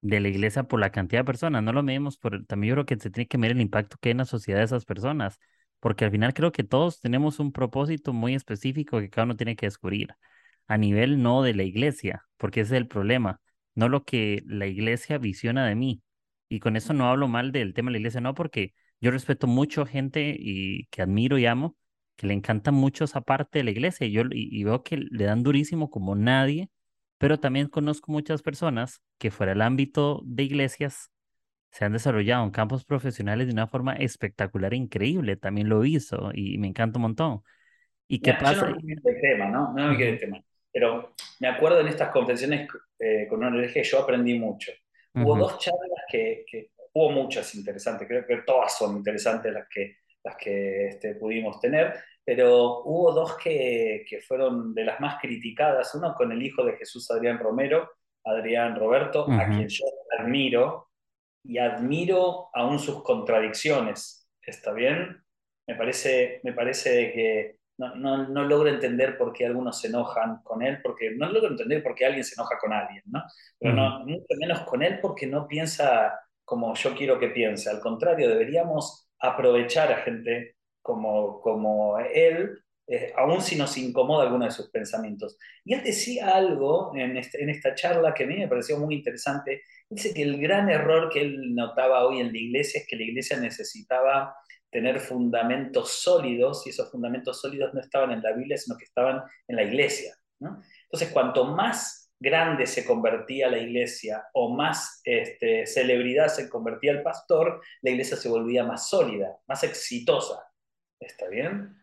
de la iglesia por la cantidad de personas, no lo medimos por, también yo creo que se tiene que medir el impacto que hay en la sociedad de esas personas, porque al final creo que todos tenemos un propósito muy específico que cada uno tiene que descubrir, a nivel no de la iglesia, porque ese es el problema, no lo que la iglesia visiona de mí. Y con eso no hablo mal del tema de la iglesia, no, porque yo respeto mucho gente y que admiro y amo, que le encanta mucho esa parte de la iglesia y yo y, veo que le dan durísimo como nadie, pero también conozco muchas personas que fuera el ámbito de iglesias se han desarrollado en campos profesionales de una forma espectacular e increíble. También lo hizo y me encanta un montón. ¿Y qué pasa? no me el tema, ¿no? No me el tema. Pero me acuerdo en estas conferencias eh, con un que yo aprendí mucho. Hubo dos charlas que, hubo muchas interesantes, creo que todas son interesantes las que, las que este, pudimos tener, pero hubo dos que, que, fueron de las más criticadas, uno con el hijo de Jesús Adrián Romero, Adrián Roberto, a quien yo admiro, y admiro aún sus contradicciones, ¿está bien? Me parece, me parece que no, no, no, logro entender por qué algunos se enojan con él, porque no logro entender por qué alguien se enoja con alguien, ¿no? Pero no, mucho menos con él porque no piensa como yo quiero que piense. Al contrario, deberíamos aprovechar a gente como, como él, eh, aun si nos incomoda alguno de sus pensamientos. Y él decía algo en, este, en esta charla que a mí me pareció muy interesante. Dice que el gran error que él notaba hoy en la iglesia es que la iglesia necesitaba tener fundamentos sólidos y esos fundamentos sólidos no estaban en la Biblia, sino que estaban en la iglesia. Entonces, cuanto más grande se convertía la iglesia o más este, celebridad se convertía el pastor, la iglesia se volvía más sólida, más exitosa. ¿Está bien?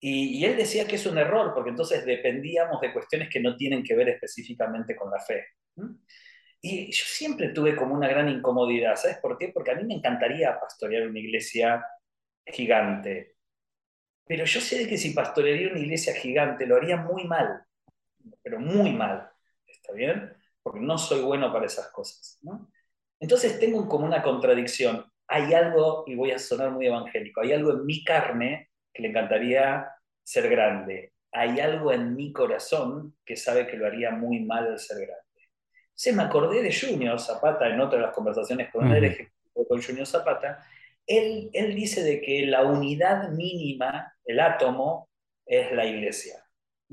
Y, él decía que es un error, porque entonces dependíamos de cuestiones que no tienen que ver específicamente con la fe. Y yo siempre tuve como una gran incomodidad, ¿sabes por qué? Porque a mí me encantaría pastorear una iglesia gigante. Pero yo sé que si pastorearía una iglesia gigante lo haría muy mal, pero muy mal, ¿está bien? Porque no soy bueno para esas cosas. ¿no? Entonces tengo como una contradicción. Hay algo, y voy a sonar muy evangélico, hay algo en mi carne que le encantaría ser grande. Hay algo en mi corazón que sabe que lo haría muy mal el ser grande. Se me acordé de Junior Zapata en otra de las conversaciones con él, con Junior Zapata, él, él dice de que la unidad mínima, el átomo, es la iglesia.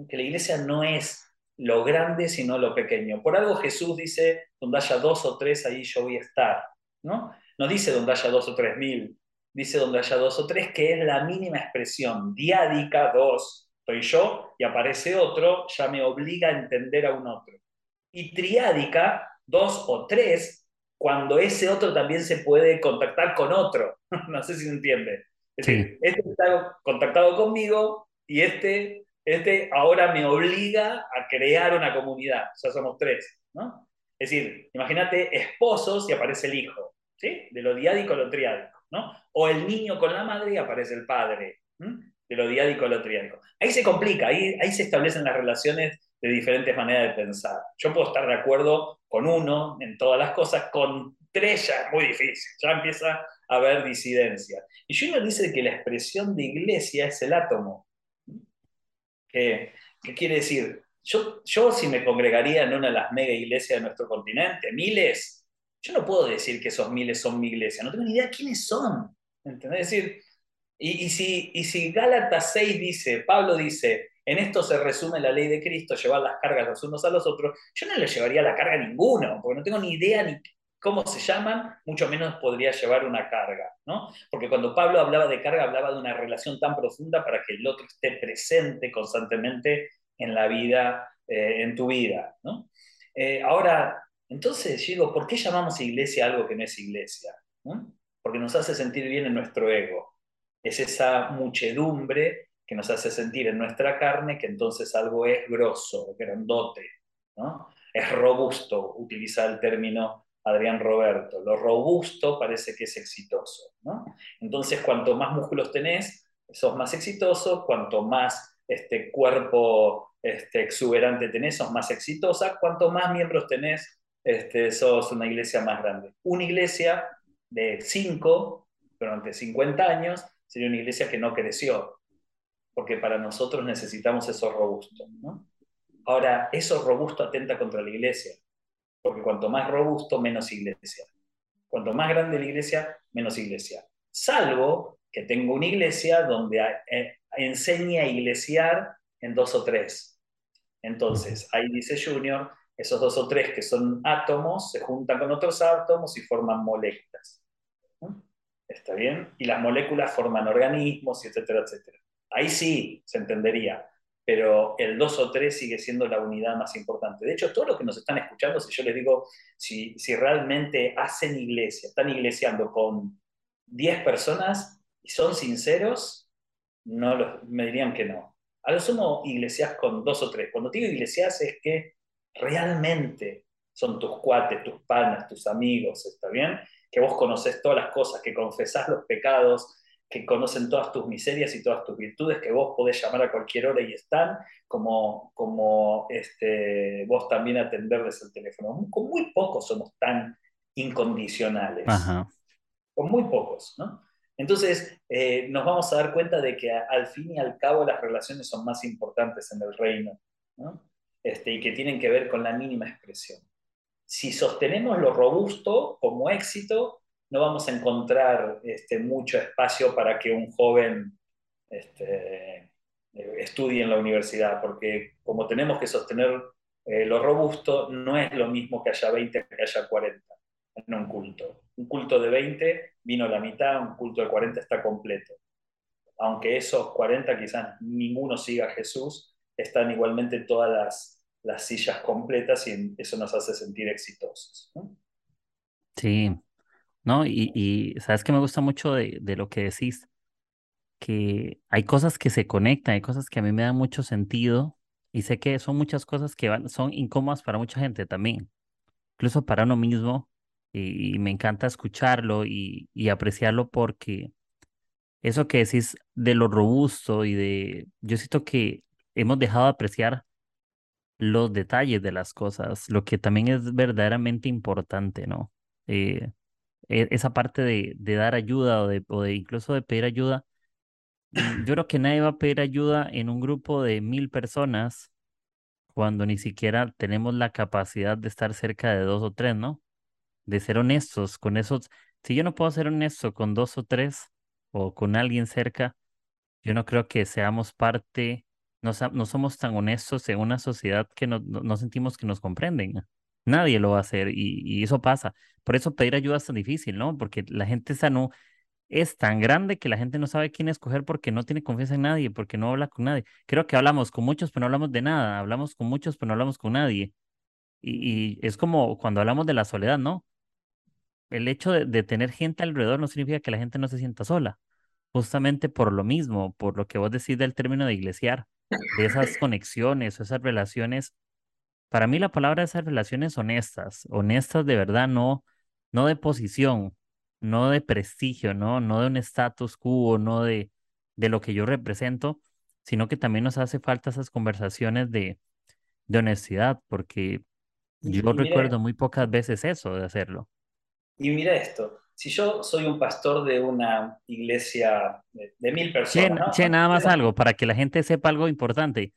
Que la iglesia no es lo grande, sino lo pequeño. Por algo Jesús dice, donde haya dos o tres, ahí yo voy a estar. ¿no? no dice donde haya dos o tres mil, dice donde haya dos o tres, que es la mínima expresión. Diádica, dos, estoy yo, y aparece otro, ya me obliga a entender a un otro. Y triádica, dos o tres, cuando ese otro también se puede contactar con otro. no sé si se entiende. Es decir, este está contactado conmigo y este, este ahora me obliga a crear una comunidad. Ya somos tres, ¿no? Es decir, imagínate esposos y aparece el hijo, ¿sí? De lo diádico a lo triádico, ¿no? O el niño con la madre y aparece el padre, de lo diádico a lo triádico. Ahí se complica, ahí, ahí se establecen las relaciones de diferentes maneras de pensar. Yo puedo estar de acuerdo con uno en todas las cosas, con tres ya es muy difícil, ya empieza a haber disidencia. Y Junior dice que la expresión de iglesia es el átomo. ¿Qué, quiere decir? Yo, yo si me congregaría en una de las mega iglesias de nuestro continente, miles, yo no puedo decir que esos miles son mi iglesia, no tengo ni idea quiénes son. ¿Entendés? Es decir, y, y, si, y si Gálatas 6 dice, Pablo dice, en esto se resume la ley de Cristo, llevar las cargas los unos a los otros. Yo no le llevaría la carga a ninguno, porque no tengo ni idea ni cómo se llaman, mucho menos podría llevar una carga, ¿no? Porque cuando Pablo hablaba de carga, hablaba de una relación tan profunda para que el otro esté presente constantemente en la vida, eh, en tu vida, ¿no? Eh, ahora, entonces digo, ¿por qué llamamos iglesia algo que no es iglesia? Porque nos hace sentir bien en nuestro ego. Es esa muchedumbre que nos hace sentir en nuestra carne que entonces algo es grosso, grandote, ¿no? es robusto, utiliza el término Adrián Roberto. Lo robusto parece que es exitoso. ¿no? Entonces, cuanto más músculos tenés, sos más exitoso, cuanto más este, cuerpo este, exuberante tenés, sos más exitosa, cuanto más miembros tenés, este, sos una iglesia más grande. Una iglesia de 5 durante 50 años sería una iglesia que no creció, porque para nosotros necesitamos eso robusto. Ahora, eso robusto atenta contra la iglesia, porque cuanto más robusto, menos iglesia. Cuanto más grande la iglesia, menos iglesia. Salvo que tengo una iglesia donde eh, enseñe a iglesiar en dos o tres. Entonces, ahí dice Junior, esos dos o tres que son átomos se juntan con otros átomos y forman moléculas. ¿Está bien? Y las moléculas forman organismos, etcétera, etcétera. Ahí sí se entendería. Pero el dos o tres sigue siendo la unidad más importante. De hecho, todos los que nos están escuchando, si yo les digo, si, si realmente hacen iglesia, están iglesiando con 10 personas y son sinceros, no me dirían que no. A lo sumo iglesias con dos o tres. Cuando digo iglesias es que realmente son tus cuates, tus panas, tus amigos, ¿está bien? Que vos conoces todas las cosas, que confesás los pecados, que conocen todas tus miserias y todas tus virtudes, que vos podés llamar a cualquier hora y están, como, como este, vos también atenderles el teléfono. Con muy pocos somos tan incondicionales. Con muy pocos, ¿no? Entonces, eh, nos vamos a dar cuenta de que al fin y al cabo las relaciones son más importantes en el reino, ¿no? este, y que tienen que ver con la mínima expresión. Si sostenemos lo robusto como éxito, no vamos a encontrar este, mucho espacio para que un joven este, estudie en la universidad, porque como tenemos que sostener eh, lo robusto, no es lo mismo que haya 20 que haya 40 en un culto. Un culto de 20 vino la mitad, un culto de 40 está completo. Aunque esos 40 quizás ninguno siga a Jesús, están igualmente todas las, las sillas completas y eso nos hace sentir exitosos. Sí, ¿no? Y, y, sabes que me gusta mucho de, de, lo que decís, que hay cosas que se conectan, hay cosas que a mí me dan mucho sentido y sé que son muchas cosas que van, son incómodas para mucha gente también, incluso para uno mismo, y, me encanta escucharlo y, y, apreciarlo porque eso que decís de lo robusto y de, yo siento que hemos dejado de apreciar los detalles de las cosas, lo que también es verdaderamente importante, ¿no? Eh, esa parte de, dar ayuda o de, incluso de pedir ayuda. Mm, yo creo que nadie va a pedir ayuda en un grupo de mil personas cuando ni siquiera tenemos la capacidad de estar cerca de dos o tres, ¿no? de ser honestos con esos. Si yo no puedo ser honesto con dos o tres o con alguien cerca, yo no creo que seamos parte, no, no somos tan honestos en una sociedad que no, no, sentimos que nos comprenden. Nadie lo va a hacer y, y, eso pasa. Por eso pedir ayuda es tan difícil, ¿no? Porque la gente esa no es tan grande que la gente no sabe quién escoger porque no tiene confianza en nadie, porque no habla con nadie. Creo que hablamos con muchos, pero no hablamos de nada. Hablamos con muchos, pero no hablamos con nadie. Y, y es como cuando hablamos de la soledad, ¿no? el hecho de, tener gente alrededor no significa que la gente no se sienta sola. Justamente por lo mismo, por lo que vos decís del término de iglesiar, de esas conexiones o esas relaciones. Para mí la palabra es relaciones honestas, honestas de verdad, no, no de posición, no de prestigio, no, no de un status quo, no de, de lo que yo represento, sino que también nos hace falta esas conversaciones de, de honestidad, porque yo recuerdo muy pocas veces eso de hacerlo. Y mira esto, si yo soy un pastor de una iglesia de, mil personas... Che, nada más algo, para que la gente sepa algo importante.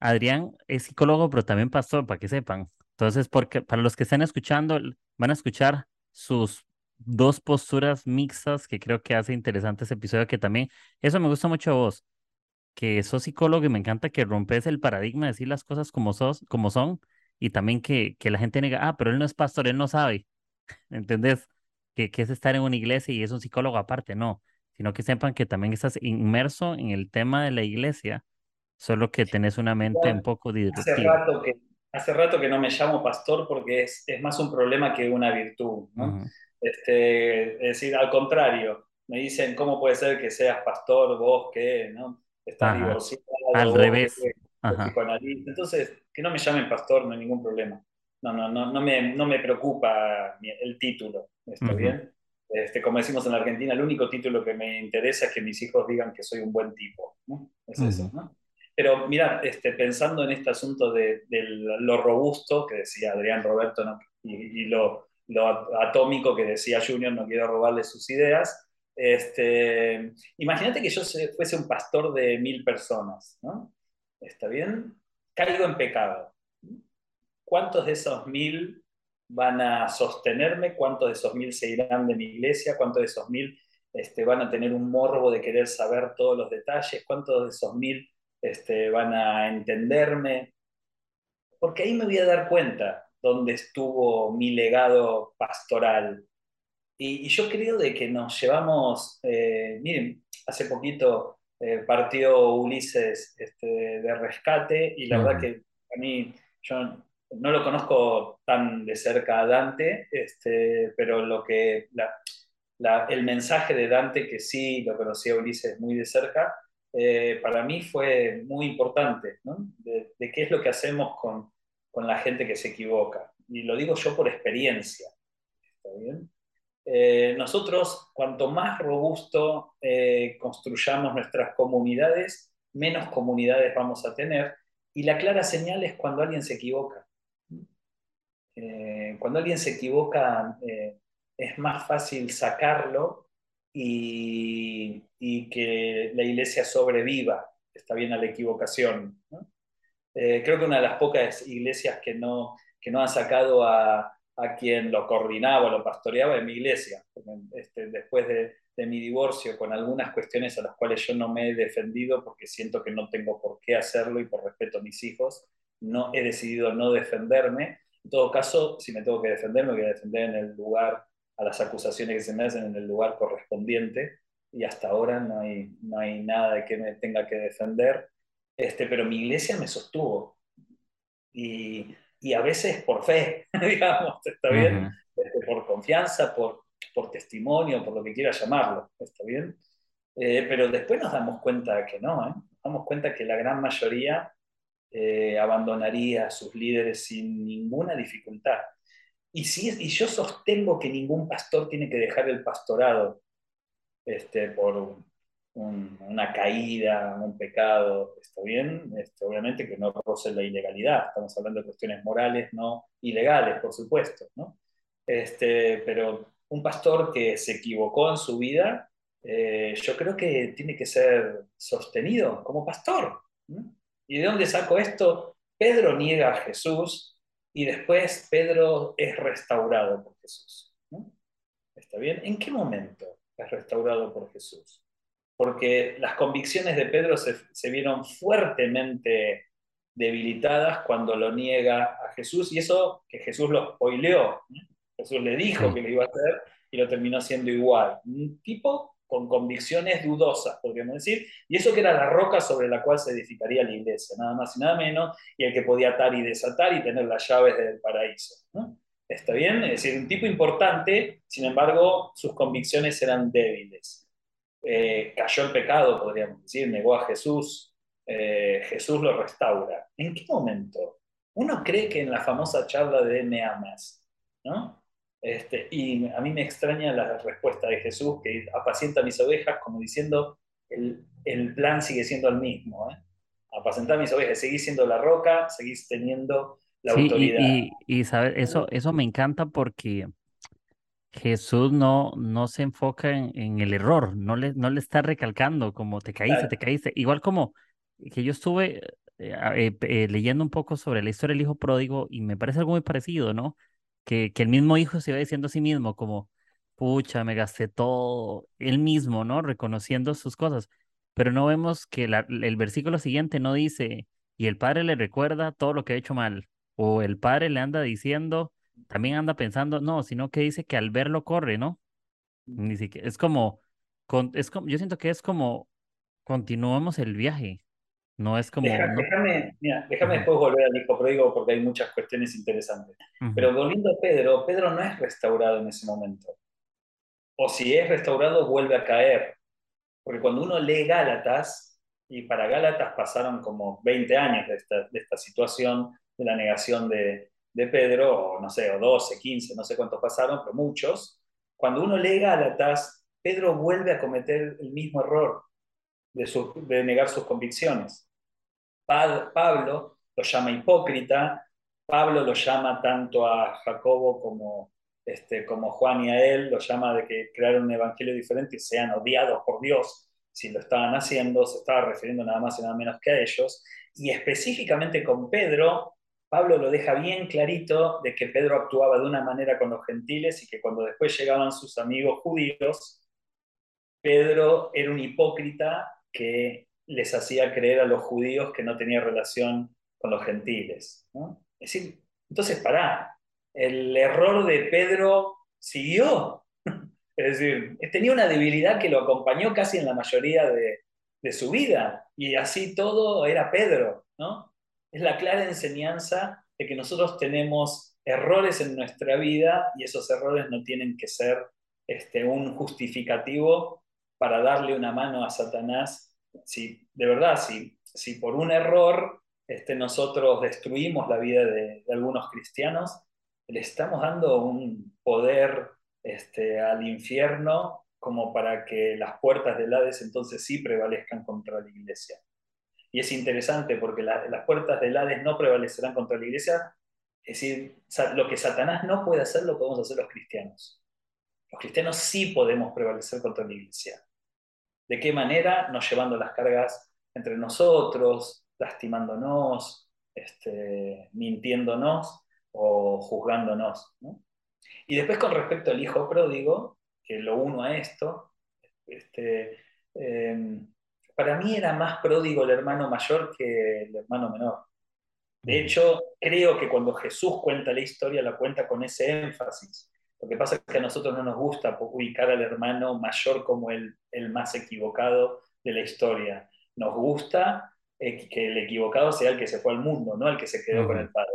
Adrián es psicólogo, pero también pastor, para que sepan. Entonces, porque para los que están escuchando, van a escuchar sus dos posturas mixtas que creo que hace interesante ese episodio, que también, eso me gusta mucho a vos, que sos psicólogo y me encanta que rompes el paradigma de decir las cosas como, sos, como son y también que, que la gente nega, ah, pero él no es pastor, él no sabe. ¿entendés? Que, que es estar en una iglesia y es un psicólogo aparte, no, sino que sepan que también estás inmerso en el tema de la iglesia, solo que tenés una mente un poco disruptiva. Hace rato, que, hace rato que no me llamo pastor porque es, es más un problema que una virtud, ¿no? este, es decir, al contrario, me dicen, ¿cómo puede ser que seas pastor vos que, ¿no? Estás divorciado. Al revés. Entonces, que no me llamen pastor, no hay ningún problema no, no, no, no, me, no me preocupa el título, ¿está bien? Este, como decimos en la Argentina, el único título que me interesa es que mis hijos digan que soy un buen tipo, ¿no? Es eso, ¿no? Pero mira, este, pensando en este asunto de, lo robusto que decía Adrián Roberto y, lo, lo, atómico que decía Junior, no quiero robarle sus ideas, este, imagínate que yo fuese un pastor de mil personas, ¿no? ¿Está bien? Caigo en pecado. ¿cuántos de esos mil van a sostenerme? ¿Cuántos de esos mil se irán de mi iglesia? ¿Cuántos de esos mil este, van a tener un morbo de querer saber todos los detalles? ¿Cuántos de esos mil este, van a entenderme? Porque ahí me voy a dar cuenta dónde estuvo mi legado pastoral. Y, yo creo de que nos llevamos, eh, miren, hace poquito eh, partió Ulises este, de rescate y la verdad que a mí, yo no lo conozco tan de cerca a Dante, este, pero lo que, el mensaje de Dante, que sí lo conocía Ulises muy de cerca, eh, para mí fue muy importante, de, qué es lo que hacemos con, con, la gente que se equivoca. Y lo digo yo por experiencia. Eh, nosotros, cuanto más robusto eh, construyamos nuestras comunidades, menos comunidades vamos a tener. Y la clara señal es cuando alguien se equivoca. Cuando alguien se equivoca, es más fácil sacarlo y, que la iglesia sobreviva, está bien a la equivocación. creo que una de las pocas iglesias que no, que no han sacado a, a quien lo coordinaba, lo pastoreaba en mi iglesia. Este, después de, mi divorcio, con algunas cuestiones a las cuales yo no me he defendido porque siento que no tengo por qué hacerlo y por respeto a mis hijos, no he decidido no defenderme. En todo caso, si me tengo que defender, me voy a defender en el lugar, a las acusaciones que se me hacen en el lugar correspondiente. Y hasta ahora no hay, no hay nada de que me tenga que defender. Este, pero mi iglesia me sostuvo. Y y a veces por fe, digamos, ¿está bien? Este, por confianza, por, por testimonio, por lo que quiera llamarlo, ¿está bien? Eh, pero después nos damos cuenta que no, ¿eh? nos damos cuenta que la gran mayoría eh, abandonaría a sus líderes sin ninguna dificultad. Y, si, y yo sostengo que ningún pastor tiene que dejar el pastorado este, por, una caída, un pecado, ¿está bien? Este, obviamente que no roce la ilegalidad, estamos hablando de cuestiones morales, no ilegales, por supuesto, ¿no? Este, pero un pastor que se equivocó en su vida, eh, yo creo que tiene que ser sostenido como pastor. ¿Y de dónde saco esto? Pedro niega a Jesús y después Pedro es restaurado por Jesús. ¿Está bien? ¿En qué momento es restaurado por Jesús? porque las convicciones de Pedro se, vieron fuertemente debilitadas cuando lo niega a Jesús, y eso que Jesús lo spoileó. Jesús le dijo que lo iba a hacer y lo terminó siendo igual. Un tipo con convicciones dudosas, podríamos decir, y eso que era la roca sobre la cual se edificaría la iglesia, nada más y nada menos, y el que podía atar y desatar y tener las llaves del paraíso. ¿Está bien? Es decir, un tipo importante, sin embargo, sus convicciones eran débiles. Eh, cayó el pecado, podríamos decir, negó a Jesús, eh, Jesús lo restaura. ¿En qué momento? Uno cree que en la famosa charla de me amas, ¿no? Este, y a mí me extraña la respuesta de Jesús que apacienta mis ovejas como diciendo el, el plan sigue siendo el mismo. ¿eh? Apacentar mis ovejas, seguís siendo la roca, seguís teniendo la autoridad. Y, y, y eso, eso me encanta porque Jesús no, no se enfoca en, el error, no le, no le está recalcando como te caíste, te caíste. Igual como que yo estuve eh, eh, eh, leyendo un poco sobre la historia del hijo pródigo y me parece algo muy parecido, ¿no? Que, que el mismo hijo se iba diciendo a sí mismo como, pucha, me gasté todo, él mismo, ¿no? Reconociendo sus cosas. Pero no vemos que el versículo siguiente no dice, y el padre le recuerda todo lo que ha hecho mal, o el padre le anda diciendo, también anda pensando, no, sino que dice que al verlo corre, ¿no? Ni siquiera, es como, es como, yo siento que es como, continuamos el viaje, no es como... Déjame, déjame después volver al hijo pródigo porque hay muchas cuestiones interesantes. Pero volviendo a Pedro, Pedro no es restaurado en ese momento. O si es restaurado, vuelve a caer. Porque cuando uno lee Gálatas, y para Gálatas pasaron como 20 años de esta, de esta situación, de la negación de, de Pedro, o no sé, o 12, 15, no sé cuántos pasaron, pero muchos, cuando uno lee Gálatas, Pedro vuelve a cometer el mismo error de, negar sus convicciones. Pablo lo llama hipócrita, Pablo lo llama tanto a Jacobo como, este, como Juan y a él, lo llama de que crearon un evangelio diferente y sean odiados por Dios si lo estaban haciendo, se estaba refiriendo nada más y nada menos que a ellos. Y específicamente con Pedro, Pablo lo deja bien clarito de que Pedro actuaba de una manera con los gentiles y que cuando después llegaban sus amigos judíos, Pedro era un hipócrita que les hacía creer a los judíos que no tenía relación con los gentiles. Es decir, entonces, pará, el error de Pedro siguió. Es decir, tenía una debilidad que lo acompañó casi en la mayoría de, de su vida. Y así todo era Pedro, ¿no? Es la clara enseñanza de que nosotros tenemos errores en nuestra vida y esos errores no tienen que ser este, un justificativo para darle una mano a Satanás. Si, de verdad, si, si por un error este, nosotros destruimos la vida de, algunos cristianos, le estamos dando un poder este, al infierno como para que las puertas del Hades entonces sí prevalezcan contra la iglesia. Y es interesante porque las puertas del Hades no prevalecerán contra la iglesia. Es decir, lo que Satanás no puede hacer lo podemos hacer los cristianos. Los cristianos sí podemos prevalecer contra la iglesia. ¿De qué manera? No llevando las cargas entre nosotros, lastimándonos, este, mintiéndonos o juzgándonos. Y después con respecto al hijo pródigo, que lo uno a esto, este, em, para mí era más pródigo el hermano mayor que el hermano menor. De hecho, creo que cuando Jesús cuenta la historia, la cuenta con ese énfasis. Lo que pasa es que a nosotros no nos gusta ubicar al hermano mayor como el, el más equivocado de la historia. Nos gusta eh, que el equivocado sea el que se fue al mundo, no el que se quedó con el Padre.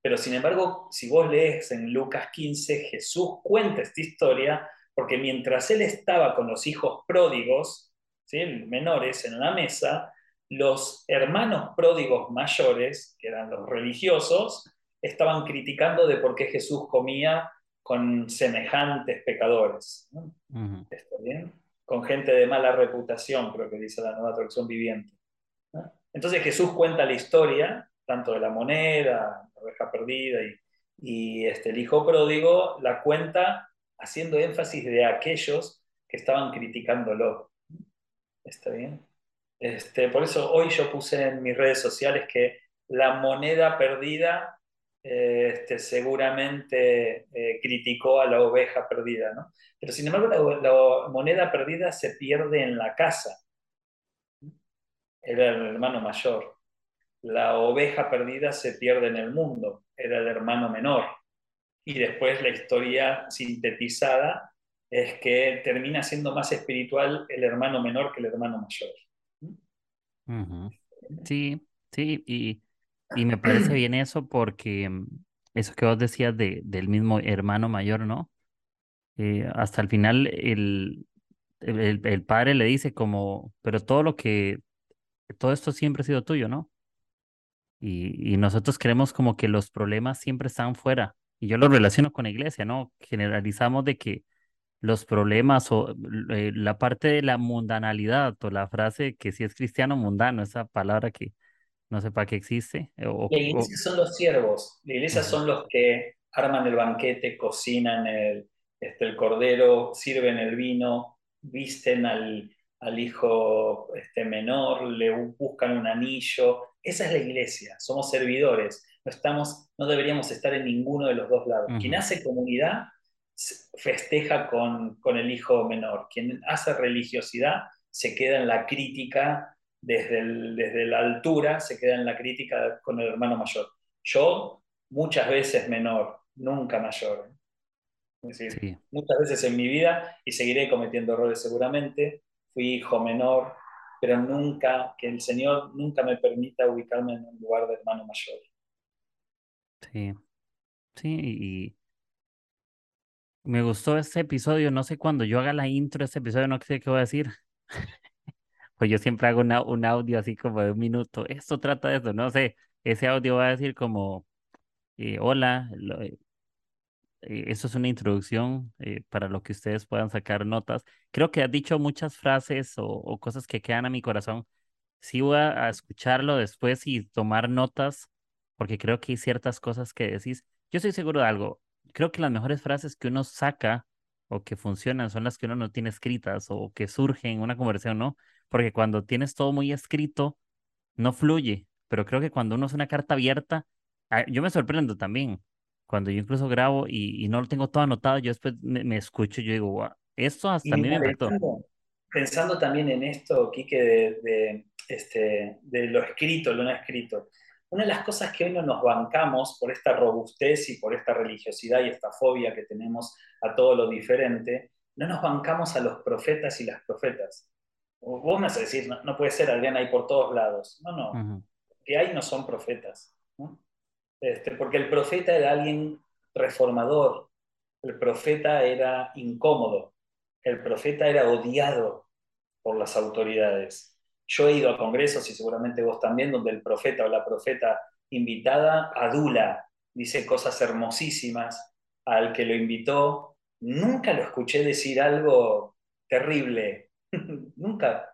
Pero sin embargo, si vos lees en Lucas 15, Jesús cuenta esta historia porque mientras él estaba con los hijos pródigos, ¿sí? menores, en una mesa, los hermanos pródigos mayores, que eran los religiosos, estaban criticando de por qué Jesús comía con semejantes pecadores. ¿Está bien? Con gente de mala reputación, creo que dice la nueva traducción viviente. Entonces Jesús cuenta la historia, tanto de la moneda, oveja perdida y, este, el hijo pródigo la cuenta haciendo énfasis de aquellos que estaban criticándolo. ¿Está bien? Este, por eso hoy yo puse en mis redes sociales que la moneda perdida este, seguramente eh, criticó a la oveja perdida, ¿no? Pero sin embargo la, la, moneda perdida se pierde en la casa. Era el hermano mayor la oveja perdida se pierde en el mundo, era el hermano menor. Y después la historia sintetizada es que termina siendo más espiritual el hermano menor que el hermano mayor. Sí, sí, y, me parece bien eso porque mm, eso que vos decías de, del mismo hermano mayor, ¿no? Eh, hasta el final el, el, el, padre le dice como, pero todo lo que, todo esto siempre ha sido tuyo, ¿no? Y, nosotros creemos como que los problemas siempre están fuera. Y yo lo relaciono con la iglesia, ¿no? Generalizamos de que los problemas o eh, la parte de la mundanalidad o la frase que si es cristiano mundano, esa palabra que no sé para qué existe. O, la iglesia son los siervos, la iglesia son los que arman el banquete, cocinan el, este, el cordero, sirven el vino, visten al, al hijo este, menor, le buscan un anillo. Esa es la iglesia, somos servidores, no, estamos, no deberíamos estar en ninguno de los dos lados. Quien hace comunidad festeja con, con, el hijo menor, quien hace religiosidad se queda en la crítica desde, desde la altura, se queda en la crítica con el hermano mayor. Yo muchas veces menor, nunca mayor. Es decir, muchas veces en mi vida y seguiré cometiendo errores seguramente, fui hijo menor, pero nunca, que el Señor nunca me permita ubicarme en un lugar de hermano mayor. Sí, sí, y me gustó este episodio, no sé cuando yo haga la intro de este episodio, no sé qué voy a decir. pues yo siempre hago un audio así como de un minuto, esto trata de eso, no sé, ese audio va a decir como, eh, hola, eh, eh, eso es una introducción eh, para lo que ustedes puedan sacar notas. Creo que has dicho muchas frases o, cosas que quedan a mi corazón. Sí voy a, escucharlo después y tomar notas, porque creo que hay ciertas cosas que decís. Yo estoy seguro de algo. Creo que las mejores frases que uno saca o que funcionan son las que uno no tiene escritas o que surgen en una conversación, ¿no? Porque cuando tienes todo muy escrito, no fluye. Pero creo que cuando uno es una carta abierta, ah, yo me sorprendo también cuando yo incluso grabo y, no lo tengo todo anotado, yo después me, escucho y yo digo, wow, esto hasta a mí me impactó. Pensando también en esto, Quique, de, de, este, de lo escrito, lo no escrito. Una de las cosas que hoy no nos bancamos por esta robustez y por esta religiosidad y esta fobia que tenemos a todo lo diferente, no nos bancamos a los profetas y las profetas. Vos me vas a decir, no, puede ser, Adrián, hay por todos lados. No, no. Que hay no son profetas. Este, porque el profeta era alguien reformador, el profeta era incómodo, el profeta era odiado por las autoridades. Yo he ido a congresos, y seguramente vos también, donde el profeta o la profeta invitada adula, dice cosas hermosísimas al que lo invitó. Nunca lo escuché decir algo terrible, nunca.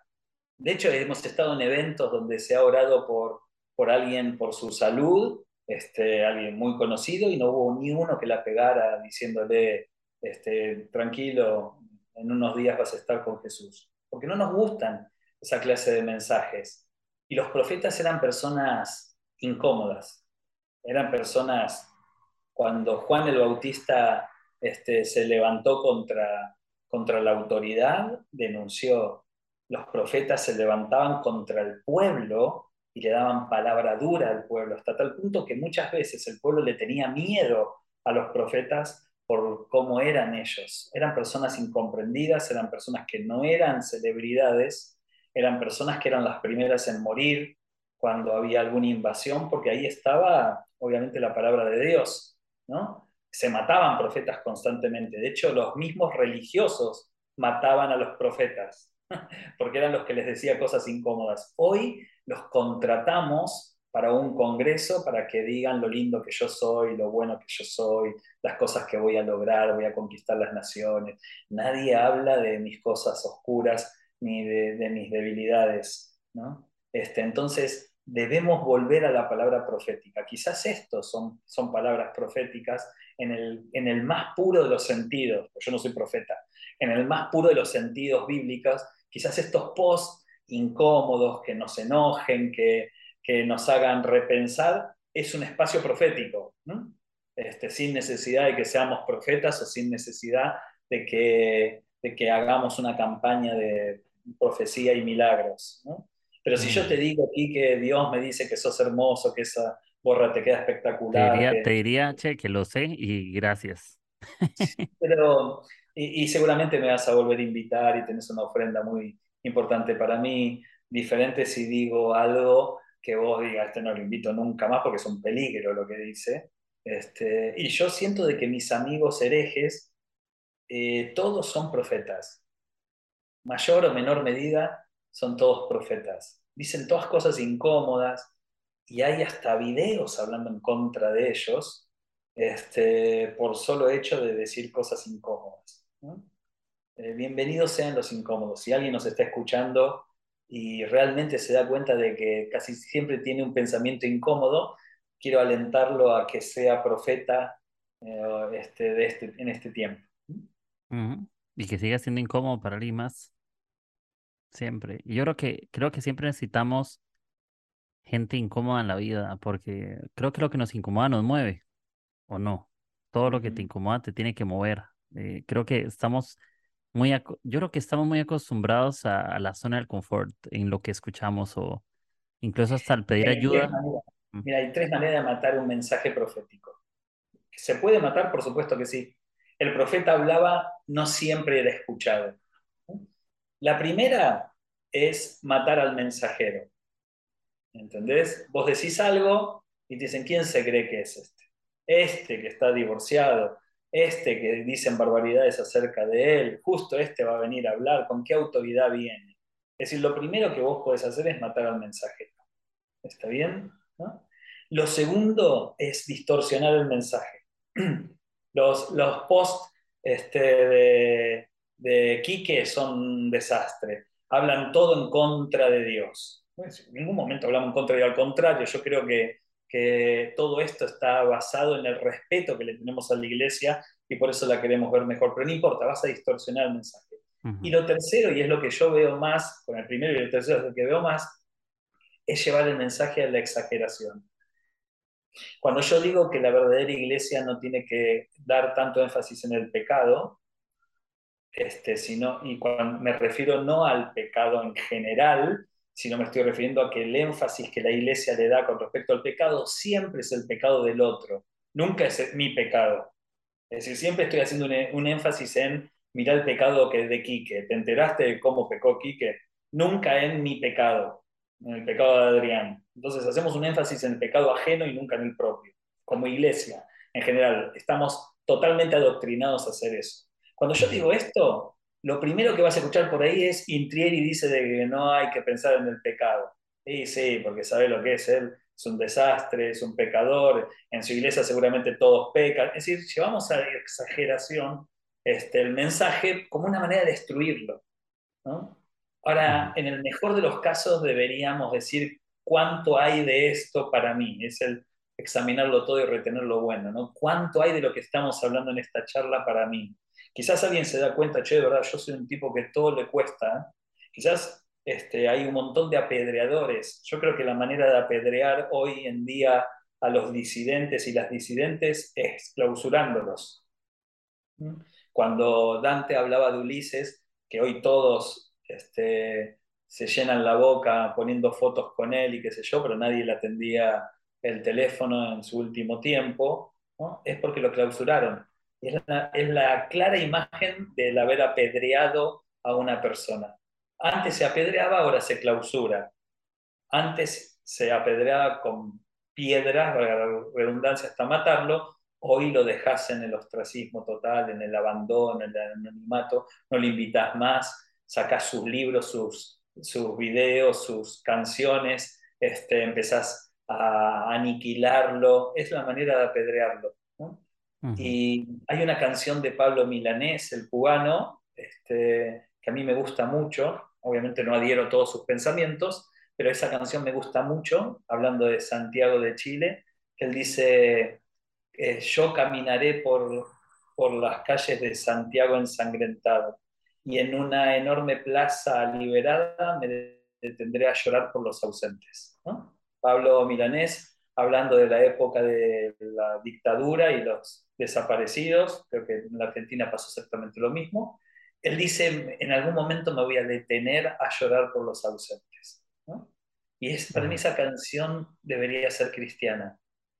De hecho, hemos estado en eventos donde se ha orado por, por alguien por su salud este, alguien muy conocido y no hubo ni uno que la pegara diciéndole, este, tranquilo, en unos días vas a estar con Jesús. Porque no nos gustan esa clase de mensajes. Y los profetas eran personas incómodas, eran personas, cuando Juan el Bautista este, se levantó contra, contra la autoridad, denunció, los profetas se levantaban contra el pueblo y le daban palabra dura al pueblo, hasta tal punto que muchas veces el pueblo le tenía miedo a los profetas por cómo eran ellos. Eran personas incomprendidas, eran personas que no eran celebridades, eran personas que eran las primeras en morir cuando había alguna invasión, porque ahí estaba obviamente la palabra de Dios, ¿no? Se mataban profetas constantemente. De hecho, los mismos religiosos mataban a los profetas, porque eran los que les decía cosas incómodas. Hoy los contratamos para un congreso para que digan lo lindo que yo soy, lo bueno que yo soy, las cosas que voy a lograr, voy a conquistar las naciones. Nadie habla de mis cosas oscuras ni de, mis debilidades. ¿no? Este, entonces, debemos volver a la palabra profética. Quizás estos son, son palabras proféticas en el, en el más puro de los sentidos, yo no soy profeta, en el más puro de los sentidos bíblicos, quizás estos post incómodos, que nos enojen, que, que nos hagan repensar, es un espacio profético, este, sin necesidad de que seamos profetas o sin necesidad de que, de que hagamos una campaña de profecía y milagros. Pero si yo mm. te digo aquí que Dios me dice que sos hermoso, que esa borra te queda espectacular. Te diría, te diría che, que lo sé y gracias. Pero, y, y, seguramente me vas a volver a invitar y tenés una ofrenda muy, importante para mí, diferente si digo algo que vos digas, este no lo invito nunca más porque es un peligro lo que dice. Este, y yo siento de que mis amigos herejes, eh, todos son profetas. Mayor o menor medida, son todos profetas. Dicen todas cosas incómodas y hay hasta videos hablando en contra de ellos este, por solo hecho de decir cosas incómodas. Eh, bienvenidos sean los incómodos. Si alguien nos está escuchando y realmente se da cuenta de que casi siempre tiene un pensamiento incómodo, quiero alentarlo a que sea profeta eh, este, de este, en este tiempo. Y que siga siendo incómodo para alguien más. Siempre. Y yo creo que, creo que siempre necesitamos gente incómoda en la vida, porque creo que lo que nos incomoda nos mueve, ¿o no? Todo lo que te incomoda te tiene que mover. Eh, creo que estamos muy, yo creo que estamos muy acostumbrados a, la zona del confort en lo que escuchamos o incluso hasta al pedir ayuda. Mira, hay tres maneras de matar un mensaje profético. ¿Se puede matar? Por supuesto que sí. El profeta hablaba, no siempre era escuchado. La primera es matar al mensajero. ¿Entendés? Vos decís algo y te dicen, ¿quién se cree que es este? Este que está divorciado, este que dicen barbaridades acerca de él, justo este va a venir a hablar, ¿con qué autoridad viene? Es decir, lo primero que vos podés hacer es matar al mensajero. ¿Está bien? Lo segundo es distorsionar el mensaje. Los, los posts este, de, de Quique son un desastre. Hablan todo en contra de Dios. En ningún momento hablamos en contra Dios, al contrario, yo creo que que todo esto está basado en el respeto que le tenemos a la iglesia y por eso la queremos ver mejor, pero no importa, vas a distorsionar el mensaje. Y lo tercero, y es lo que yo veo más, con el primero y el tercero es lo que veo más, es llevar el mensaje a la exageración. Cuando yo digo que la verdadera iglesia no tiene que dar tanto énfasis en el pecado, este, sino, y cuando me refiero no al pecado en general, sino me estoy refiriendo a que el énfasis que la iglesia le da con respecto al pecado siempre es el pecado del otro, nunca es mi pecado. Es decir, siempre estoy haciendo un, énfasis en mirar el pecado que de Quique. ¿Te enteraste de cómo pecó Quique? nunca en mi pecado, en el pecado de Adrián. Entonces hacemos un énfasis en el pecado ajeno y nunca en el propio. Como iglesia, en general, estamos totalmente adoctrinados a hacer eso. Cuando yo digo esto, lo primero que vas a escuchar por ahí es Intrieri dice de que no hay que pensar en el pecado. Sí, sí, porque sabe lo que es él, es un desastre, es un pecador, en su iglesia seguramente todos pecan. Es decir, llevamos a exageración este, el mensaje como una manera de destruirlo. Ahora, en el mejor de los casos deberíamos decir cuánto hay de esto para mí, es el examinarlo todo y retener lo bueno, ¿no? ¿Cuánto hay de lo que estamos hablando en esta charla para mí? Quizás alguien se da cuenta, che, de verdad, yo soy un tipo que todo le cuesta. ¿eh? Quizás este, hay un montón de apedreadores. Yo creo que la manera de apedrear hoy en día a los disidentes y las disidentes es clausurándolos. ¿Mm? Cuando Dante hablaba de Ulises, que hoy todos este, se llenan la boca poniendo fotos con él y qué sé yo, pero nadie le atendía el teléfono en su último tiempo, es porque lo clausuraron. Es la, clara imagen del haber apedreado a una persona. Antes se apedreaba, ahora se clausura. Antes se apedreaba con piedras, redundancia hasta matarlo, hoy lo dejas en el ostracismo total, en el abandono, en el anonimato, no le invitas más, sacas sus libros, sus, sus videos, sus canciones, este, empezás a aniquilarlo, es la manera de apedrearlo. Y hay una canción de Pablo Milanés, el cubano, este, que a mí me gusta mucho, obviamente no adhiero a todos sus pensamientos, pero esa canción me gusta mucho, hablando de Santiago de Chile, él dice, eh, yo caminaré por, por las calles de Santiago ensangrentado y en una enorme plaza liberada me detendré a llorar por los ausentes. Pablo Milanés, hablando de la época de la dictadura y los desaparecidos, creo que en la Argentina pasó exactamente lo mismo, él dice, en algún momento me voy a detener a llorar por los ausentes. Y es, para mí esa canción debería ser cristiana.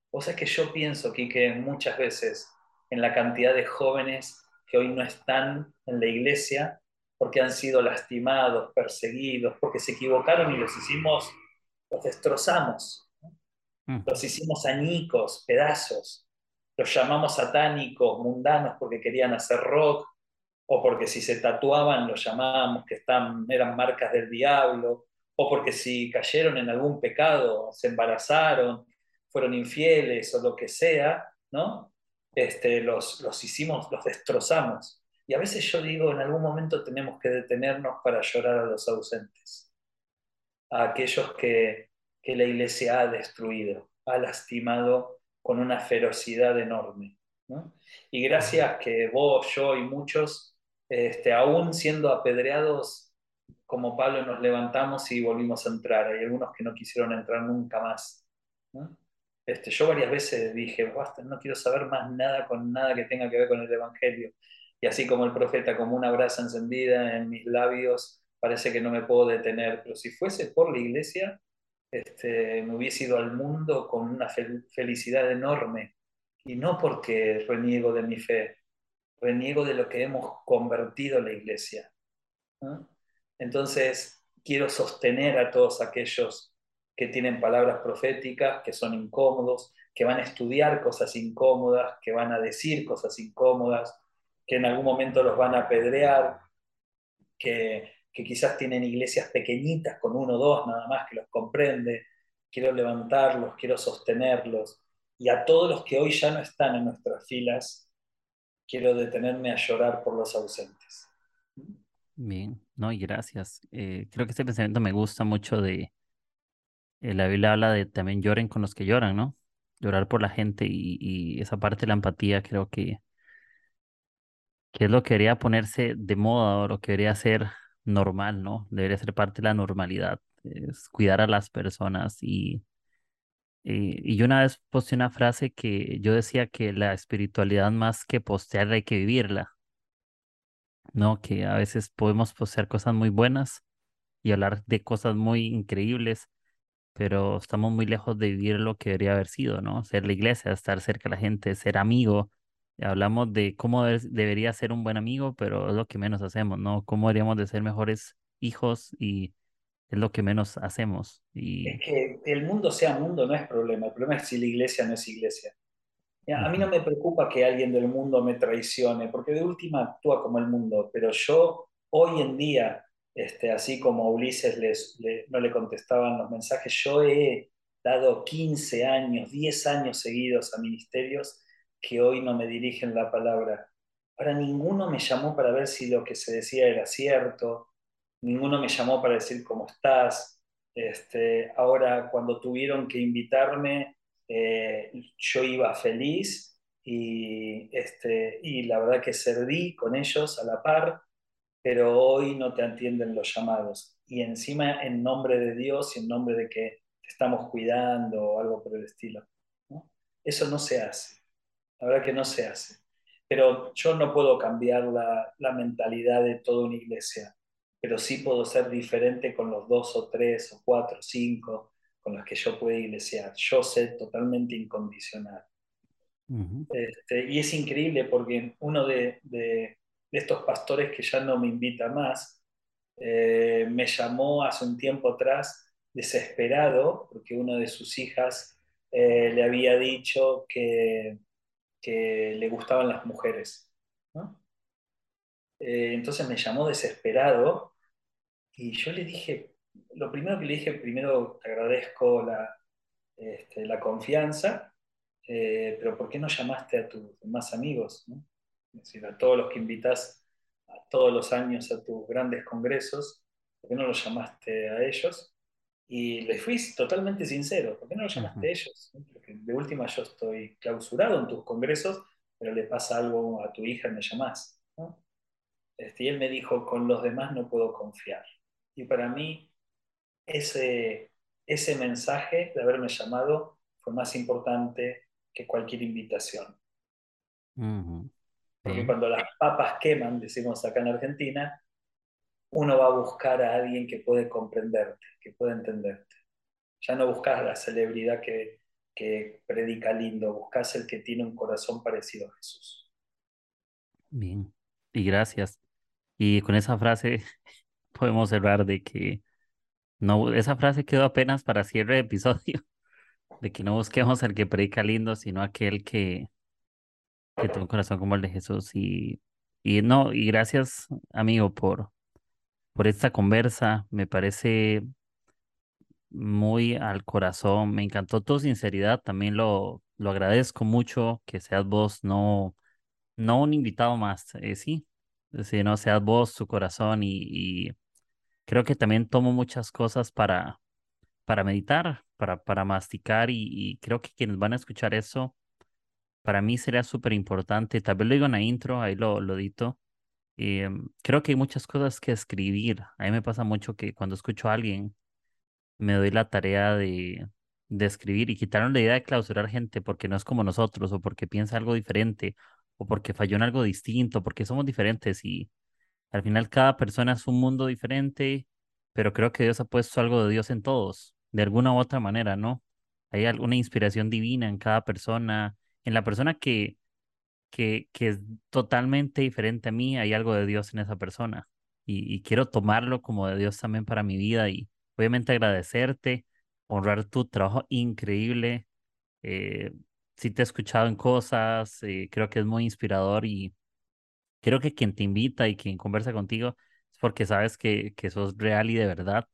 O sea que yo pienso, que muchas veces en la cantidad de jóvenes que hoy no están en la iglesia porque han sido lastimados, perseguidos, porque se equivocaron y los hicimos los destrozamos, mm. los hicimos añicos, pedazos, los llamamos satánicos, mundanos porque querían hacer rock, o porque si se tatuaban los llamábamos que están, eran marcas del diablo, o porque si cayeron en algún pecado, se embarazaron, fueron infieles o lo que sea, ¿no? Este, los, los hicimos, los destrozamos. Y a veces yo digo, en algún momento tenemos que detenernos para llorar a los ausentes a aquellos que, la iglesia ha destruido, ha lastimado con una ferocidad enorme. Y gracias que vos, yo y muchos, este, aún siendo apedreados, como Pablo nos levantamos y volvimos a entrar. Hay algunos que no quisieron entrar nunca más. Este, yo varias veces dije, basta, no quiero saber más nada con nada que tenga que ver con el Evangelio. Y así como el profeta, como una brasa encendida en mis labios, parece que no me puedo detener, pero si fuese por la iglesia, este, me hubiese ido al mundo con una felicidad enorme, y no porque reniego de mi fe, reniego de lo que hemos convertido la iglesia. Entonces, quiero sostener a todos aquellos que tienen palabras proféticas, que son incómodos, que van a estudiar cosas incómodas, que van a decir cosas incómodas, que en algún momento los van a apedrear, que que quizás tienen iglesias pequeñitas con uno o dos nada más que los comprende. Quiero levantarlos, quiero sostenerlos. Y a todos los que hoy ya no están en nuestras filas, quiero detenerme a llorar por los ausentes. Bien, no, y gracias. Eh, creo que este pensamiento me gusta mucho de, eh, la Biblia habla de también lloren con los que lloran, ¿no? Llorar por la gente y, esa parte de la empatía creo que, que es lo que debería ponerse de moda o lo que debería ser normal, ¿no? Debería ser parte de la normalidad, es cuidar a las personas y, y, yo una vez posté una frase que yo decía que la espiritualidad más que postearla hay que vivirla, ¿no? Que a veces podemos postear cosas muy buenas y hablar de cosas muy increíbles, pero estamos muy lejos de vivir lo que debería haber sido, ¿no? Ser la iglesia, estar cerca de la gente, ser amigo, Hablamos de cómo debería ser un buen amigo, pero es lo que menos hacemos, ¿no? Cómo deberíamos de ser mejores hijos y es lo que menos hacemos. Y... Es que el mundo sea mundo no es problema, el problema es si la iglesia no es iglesia. A mí no me preocupa que alguien del mundo me traicione, porque de última actúa como el mundo, pero yo hoy en día, este, así como a Ulises les, no le contestaban los mensajes, yo he dado 15 años, 10 años seguidos a ministerios que hoy no me dirigen la palabra. Ahora ninguno me llamó para ver si lo que se decía era cierto, ninguno me llamó para decir cómo estás. Este, ahora cuando tuvieron que invitarme, eh, yo iba feliz y, este, y la verdad que serví con ellos a la par, pero hoy no te entienden los llamados. Y encima en nombre de Dios y en nombre de que te estamos cuidando o algo por el estilo. Eso no se hace. La verdad que no se hace. Pero yo no puedo cambiar la, la mentalidad de toda una iglesia, pero sí puedo ser diferente con los dos o tres o cuatro o cinco con los que yo puedo iglesiar. Yo sé totalmente incondicional. este, y es increíble porque uno de, de, estos pastores que ya no me invita más, eh, me llamó hace un tiempo atrás desesperado porque una de sus hijas eh, le había dicho que, que, le gustaban las mujeres. Eh, entonces me llamó desesperado y yo le dije, lo primero que le dije, primero te agradezco la, este, la confianza, eh, pero ¿por qué no llamaste a tus más amigos? Es decir, a todos los que invitas a todos los años a tus grandes congresos, ¿por qué no los llamaste a ellos? Y le fui totalmente sincero, ¿por qué no los llamaste a ellos? Porque de última yo estoy clausurado en tus congresos, pero le pasa algo a tu hija y me llamás. Este, y él me dijo, con los demás no puedo confiar. Y para mí ese, ese mensaje de haberme llamado fue más importante que cualquier invitación. Porque cuando las papas queman, decimos acá en Argentina, uno va a buscar a alguien que puede comprenderte, que puede entenderte. Ya no buscas la celebridad que, que predica lindo, buscas el que tiene un corazón parecido a Jesús. Bien, y gracias. Y con esa frase podemos cerrar de que no, esa frase quedó apenas para cierre de episodio, de que no busquemos al que predica lindo, sino aquel que, que tiene un corazón como el de Jesús. Y, y no, y gracias, amigo, por, por esta conversa. Me parece muy al corazón. Me encantó tu sinceridad. También lo, lo agradezco mucho que seas vos, no, no un invitado más, eh, sí, no seas vos, su corazón y, y creo que también tomo muchas cosas para, para meditar, para, para masticar y, creo que quienes van a escuchar eso, para mí sería súper importante. Tal vez lo digo en la intro, ahí lo, lo dito. Em, creo que hay muchas cosas que escribir. A mí me pasa mucho que cuando escucho a alguien, me doy la tarea de, de escribir y quitaron la idea de clausurar gente porque no es como nosotros o porque piensa algo diferente o porque falló en algo distinto, porque somos diferentes y al final cada persona es un mundo diferente, pero creo que Dios ha puesto algo de Dios en todos, de alguna u otra manera, ¿no? Hay alguna inspiración divina en cada persona, en la persona que, que, que es totalmente diferente a mí, hay algo de Dios en esa persona. Y, quiero tomarlo como de Dios también para mi vida y obviamente agradecerte, honrar tu trabajo increíble. Eh, sí te he escuchado en cosas, eh, creo que es muy inspirador y creo que quien te invita y quien conversa contigo es porque sabes que, que sos real y de verdad.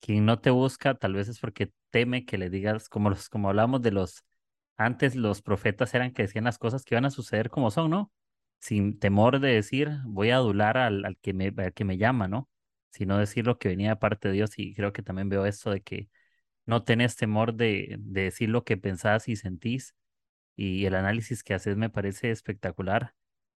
Quien no te busca tal vez es porque teme que le digas, como, los, como hablamos de los, antes los profetas eran que decían las cosas que iban a suceder como son, ¿no? Sin temor de decir, voy a adular al, al que, me, que me llama, ¿no? Sino decir lo que venía de parte de Dios y creo que también veo esto de que no tenés temor de, de decir lo que pensás y sentís y el análisis que haces me parece espectacular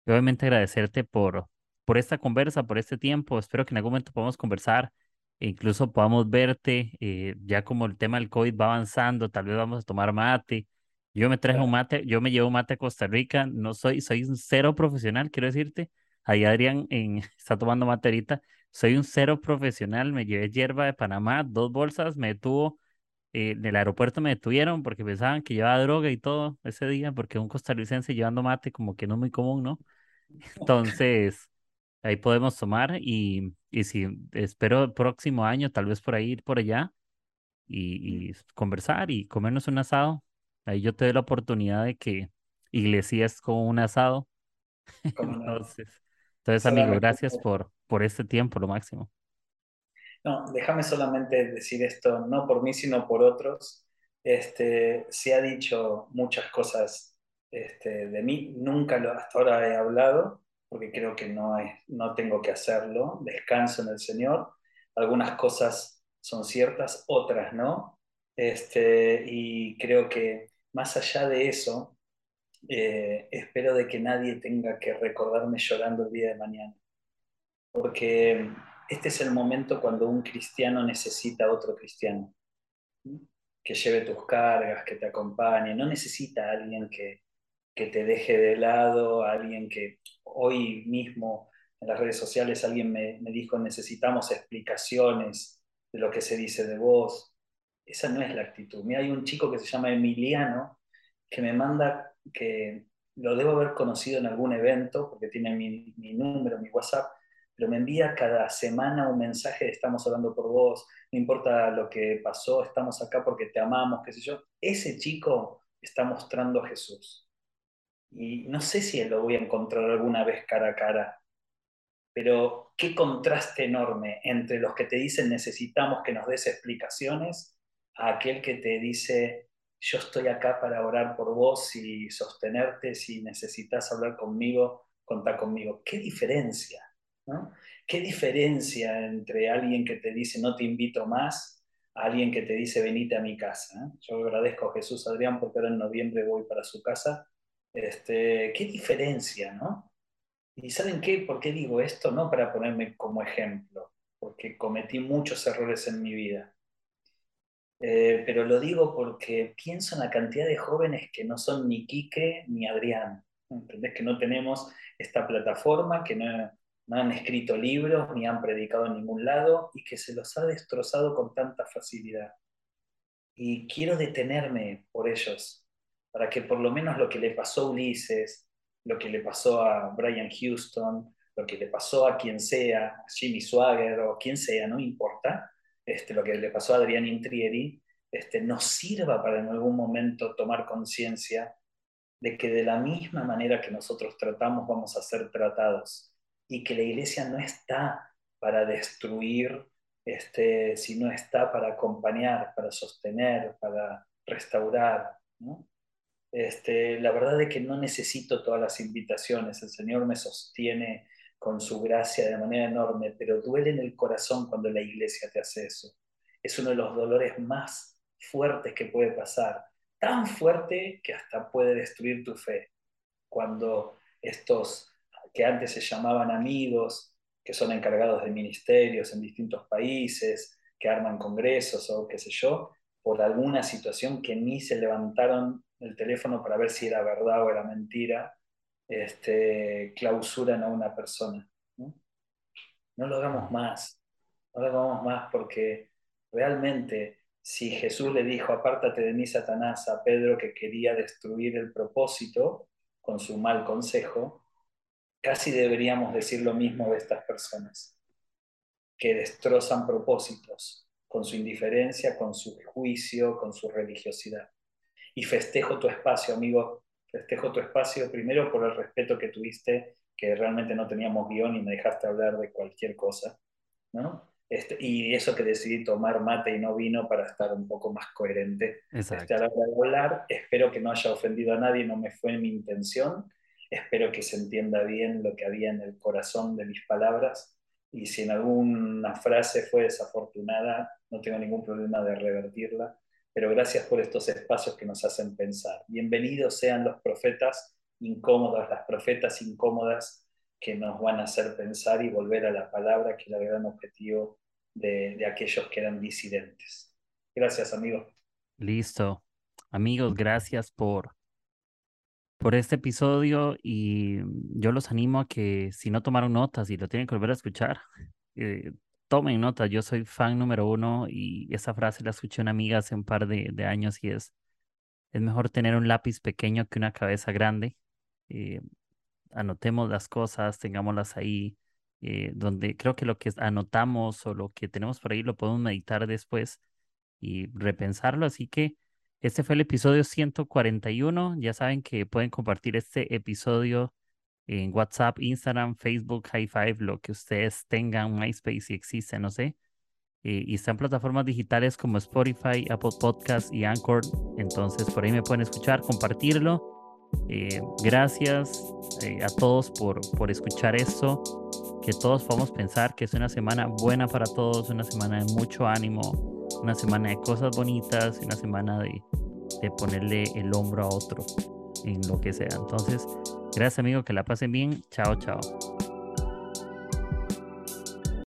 obviamente agradecerte por, por esta conversa, por este tiempo. Espero que en algún momento podamos conversar e incluso podamos verte, eh, ya como el tema del COVID va avanzando, tal vez vamos a tomar mate. Yo me traje un mate, yo me llevo mate a Costa Rica, no soy, soy un cero profesional, quiero decirte. Ahí Adrián en, está tomando mate ahorita. Soy un cero profesional, me llevé hierba de Panamá, dos bolsas, me detuvo, eh, en el aeropuerto me detuvieron porque pensaban que llevaba droga y todo ese día, porque un costarricense llevando mate como que no es muy común, ¿no? Entonces, ahí podemos tomar y, y si espero el próximo año, tal vez por ahí ir por allá y, y conversar y comernos un asado. Ahí yo te doy la oportunidad de que iglesias con un asado. entonces, entonces amigo, gracias por, por este tiempo, lo máximo. No, déjame solamente decir esto, no por mí, sino por otros. Este, se ha dicho muchas cosas este, de mí, nunca lo, hasta ahora he hablado, porque creo que no, es, no tengo que hacerlo, descanso en el Señor. Algunas cosas son ciertas, otras no. Este, y creo que más allá de eso, eh, espero de que nadie tenga que recordarme llorando el día de mañana. Porque este es el momento cuando un cristiano necesita a otro cristiano. Que lleve tus cargas, que te acompañe. No necesita alguien que, que te deje de lado, alguien que hoy mismo en las redes sociales alguien me dijo necesitamos explicaciones de lo que se dice de vos. Esa no es la actitud. Mira, hay un chico que se llama Emiliano que me manda que lo debo haber conocido en algún evento porque tiene mi, mi número, mi WhatsApp, pero me envía cada semana un mensaje de estamos hablando por vos, no importa lo que pasó, estamos acá porque te amamos, qué sé yo. Ese chico está mostrando a Jesús. Y no sé si lo voy a encontrar alguna vez cara a cara, pero qué contraste enorme entre los que te dicen necesitamos que nos des explicaciones a aquel que te dice yo estoy acá para orar por vos y sostenerte, si necesitas hablar conmigo, contá conmigo. ¿Qué diferencia? ¿Qué diferencia entre alguien que te dice no te invito más a alguien que te dice venite a mi casa? Yo agradezco a Jesús Adrián porque ahora en noviembre voy para su casa. Este, ¿Qué diferencia, no? ¿Y saben qué? ¿Por qué digo esto? No para ponerme como ejemplo, porque cometí muchos errores en mi vida. Eh, pero lo digo porque pienso en la cantidad de jóvenes que no son ni Quique ni Adrián. ¿Entendés? Que no tenemos esta plataforma, que no, han escrito libros ni han predicado en ningún lado y que se los ha destrozado con tanta facilidad. Y quiero detenerme por ellos, para que por lo menos lo que le pasó a Ulises, lo que le pasó a Brian Houston, lo que le pasó a quien sea, a Jimmy Swagger o quien sea, no importa, este, lo que le pasó a Adrián Intrieri, este, nos sirva para en algún momento tomar conciencia de que de la misma manera que nosotros tratamos vamos a ser tratados y que la iglesia no está para destruir, este, sino está para acompañar, para sostener, para restaurar. Este, la verdad es que no necesito todas las invitaciones, el Señor me sostiene con su gracia de manera enorme, pero duele en el corazón cuando la iglesia te hace eso. Es uno de los dolores más fuertes que puede pasar, tan fuerte que hasta puede destruir tu fe. Cuando estos que antes se llamaban amigos, que son encargados de ministerios en distintos países, que arman congresos o qué sé yo, por alguna situación que ni se levantaron el teléfono para ver si era verdad o era mentira, este, clausuran a una persona. ¿no? no lo hagamos más, no lo hagamos más porque realmente si Jesús le dijo, apártate de mí, Satanás, a Pedro que quería destruir el propósito con su mal consejo, casi deberíamos decir lo mismo de estas personas, que destrozan propósitos con su indiferencia, con su juicio, con su religiosidad. Y festejo tu espacio, amigo, festejo tu espacio primero por el respeto que tuviste, que realmente no teníamos guion y me dejaste hablar de cualquier cosa, ¿no? Este, y eso que decidí tomar mate y no vino para estar un poco más coherente este, a la hora de hablar. Espero que no haya ofendido a nadie, no me fue mi intención. Espero que se entienda bien lo que había en el corazón de mis palabras y si en alguna frase fue desafortunada, no tengo ningún problema de revertirla, pero gracias por estos espacios que nos hacen pensar. Bienvenidos sean los profetas incómodos, las profetas incómodas que nos van a hacer pensar y volver a la palabra, que es el gran objetivo de, aquellos que eran disidentes. Gracias, amigos. Listo. Amigos, gracias por por este episodio y yo los animo a que si no tomaron notas y lo tienen que volver a escuchar, eh, tomen notas. Yo soy fan número uno y esa frase la escuché una amiga hace un par de, años y es, es mejor tener un lápiz pequeño que una cabeza grande. Eh, anotemos las cosas, tengámoslas ahí, eh, donde creo que lo que anotamos o lo que tenemos por ahí lo podemos meditar después y repensarlo. Así que este fue el episodio 141. Ya saben que pueden compartir este episodio en WhatsApp, Instagram, Facebook, High Five, lo que ustedes tengan, MySpace si existe, no sé. Eh, y están plataformas digitales como Spotify, Apple Podcasts y Anchor. Entonces por ahí me pueden escuchar, compartirlo. Eh, gracias eh, a todos por, por escuchar esto. Que todos podamos pensar que es una semana buena para todos, una semana de mucho ánimo, una semana de cosas bonitas, una semana de, de ponerle el hombro a otro en lo que sea. Entonces, gracias amigo, que la pasen bien. Chao, chao.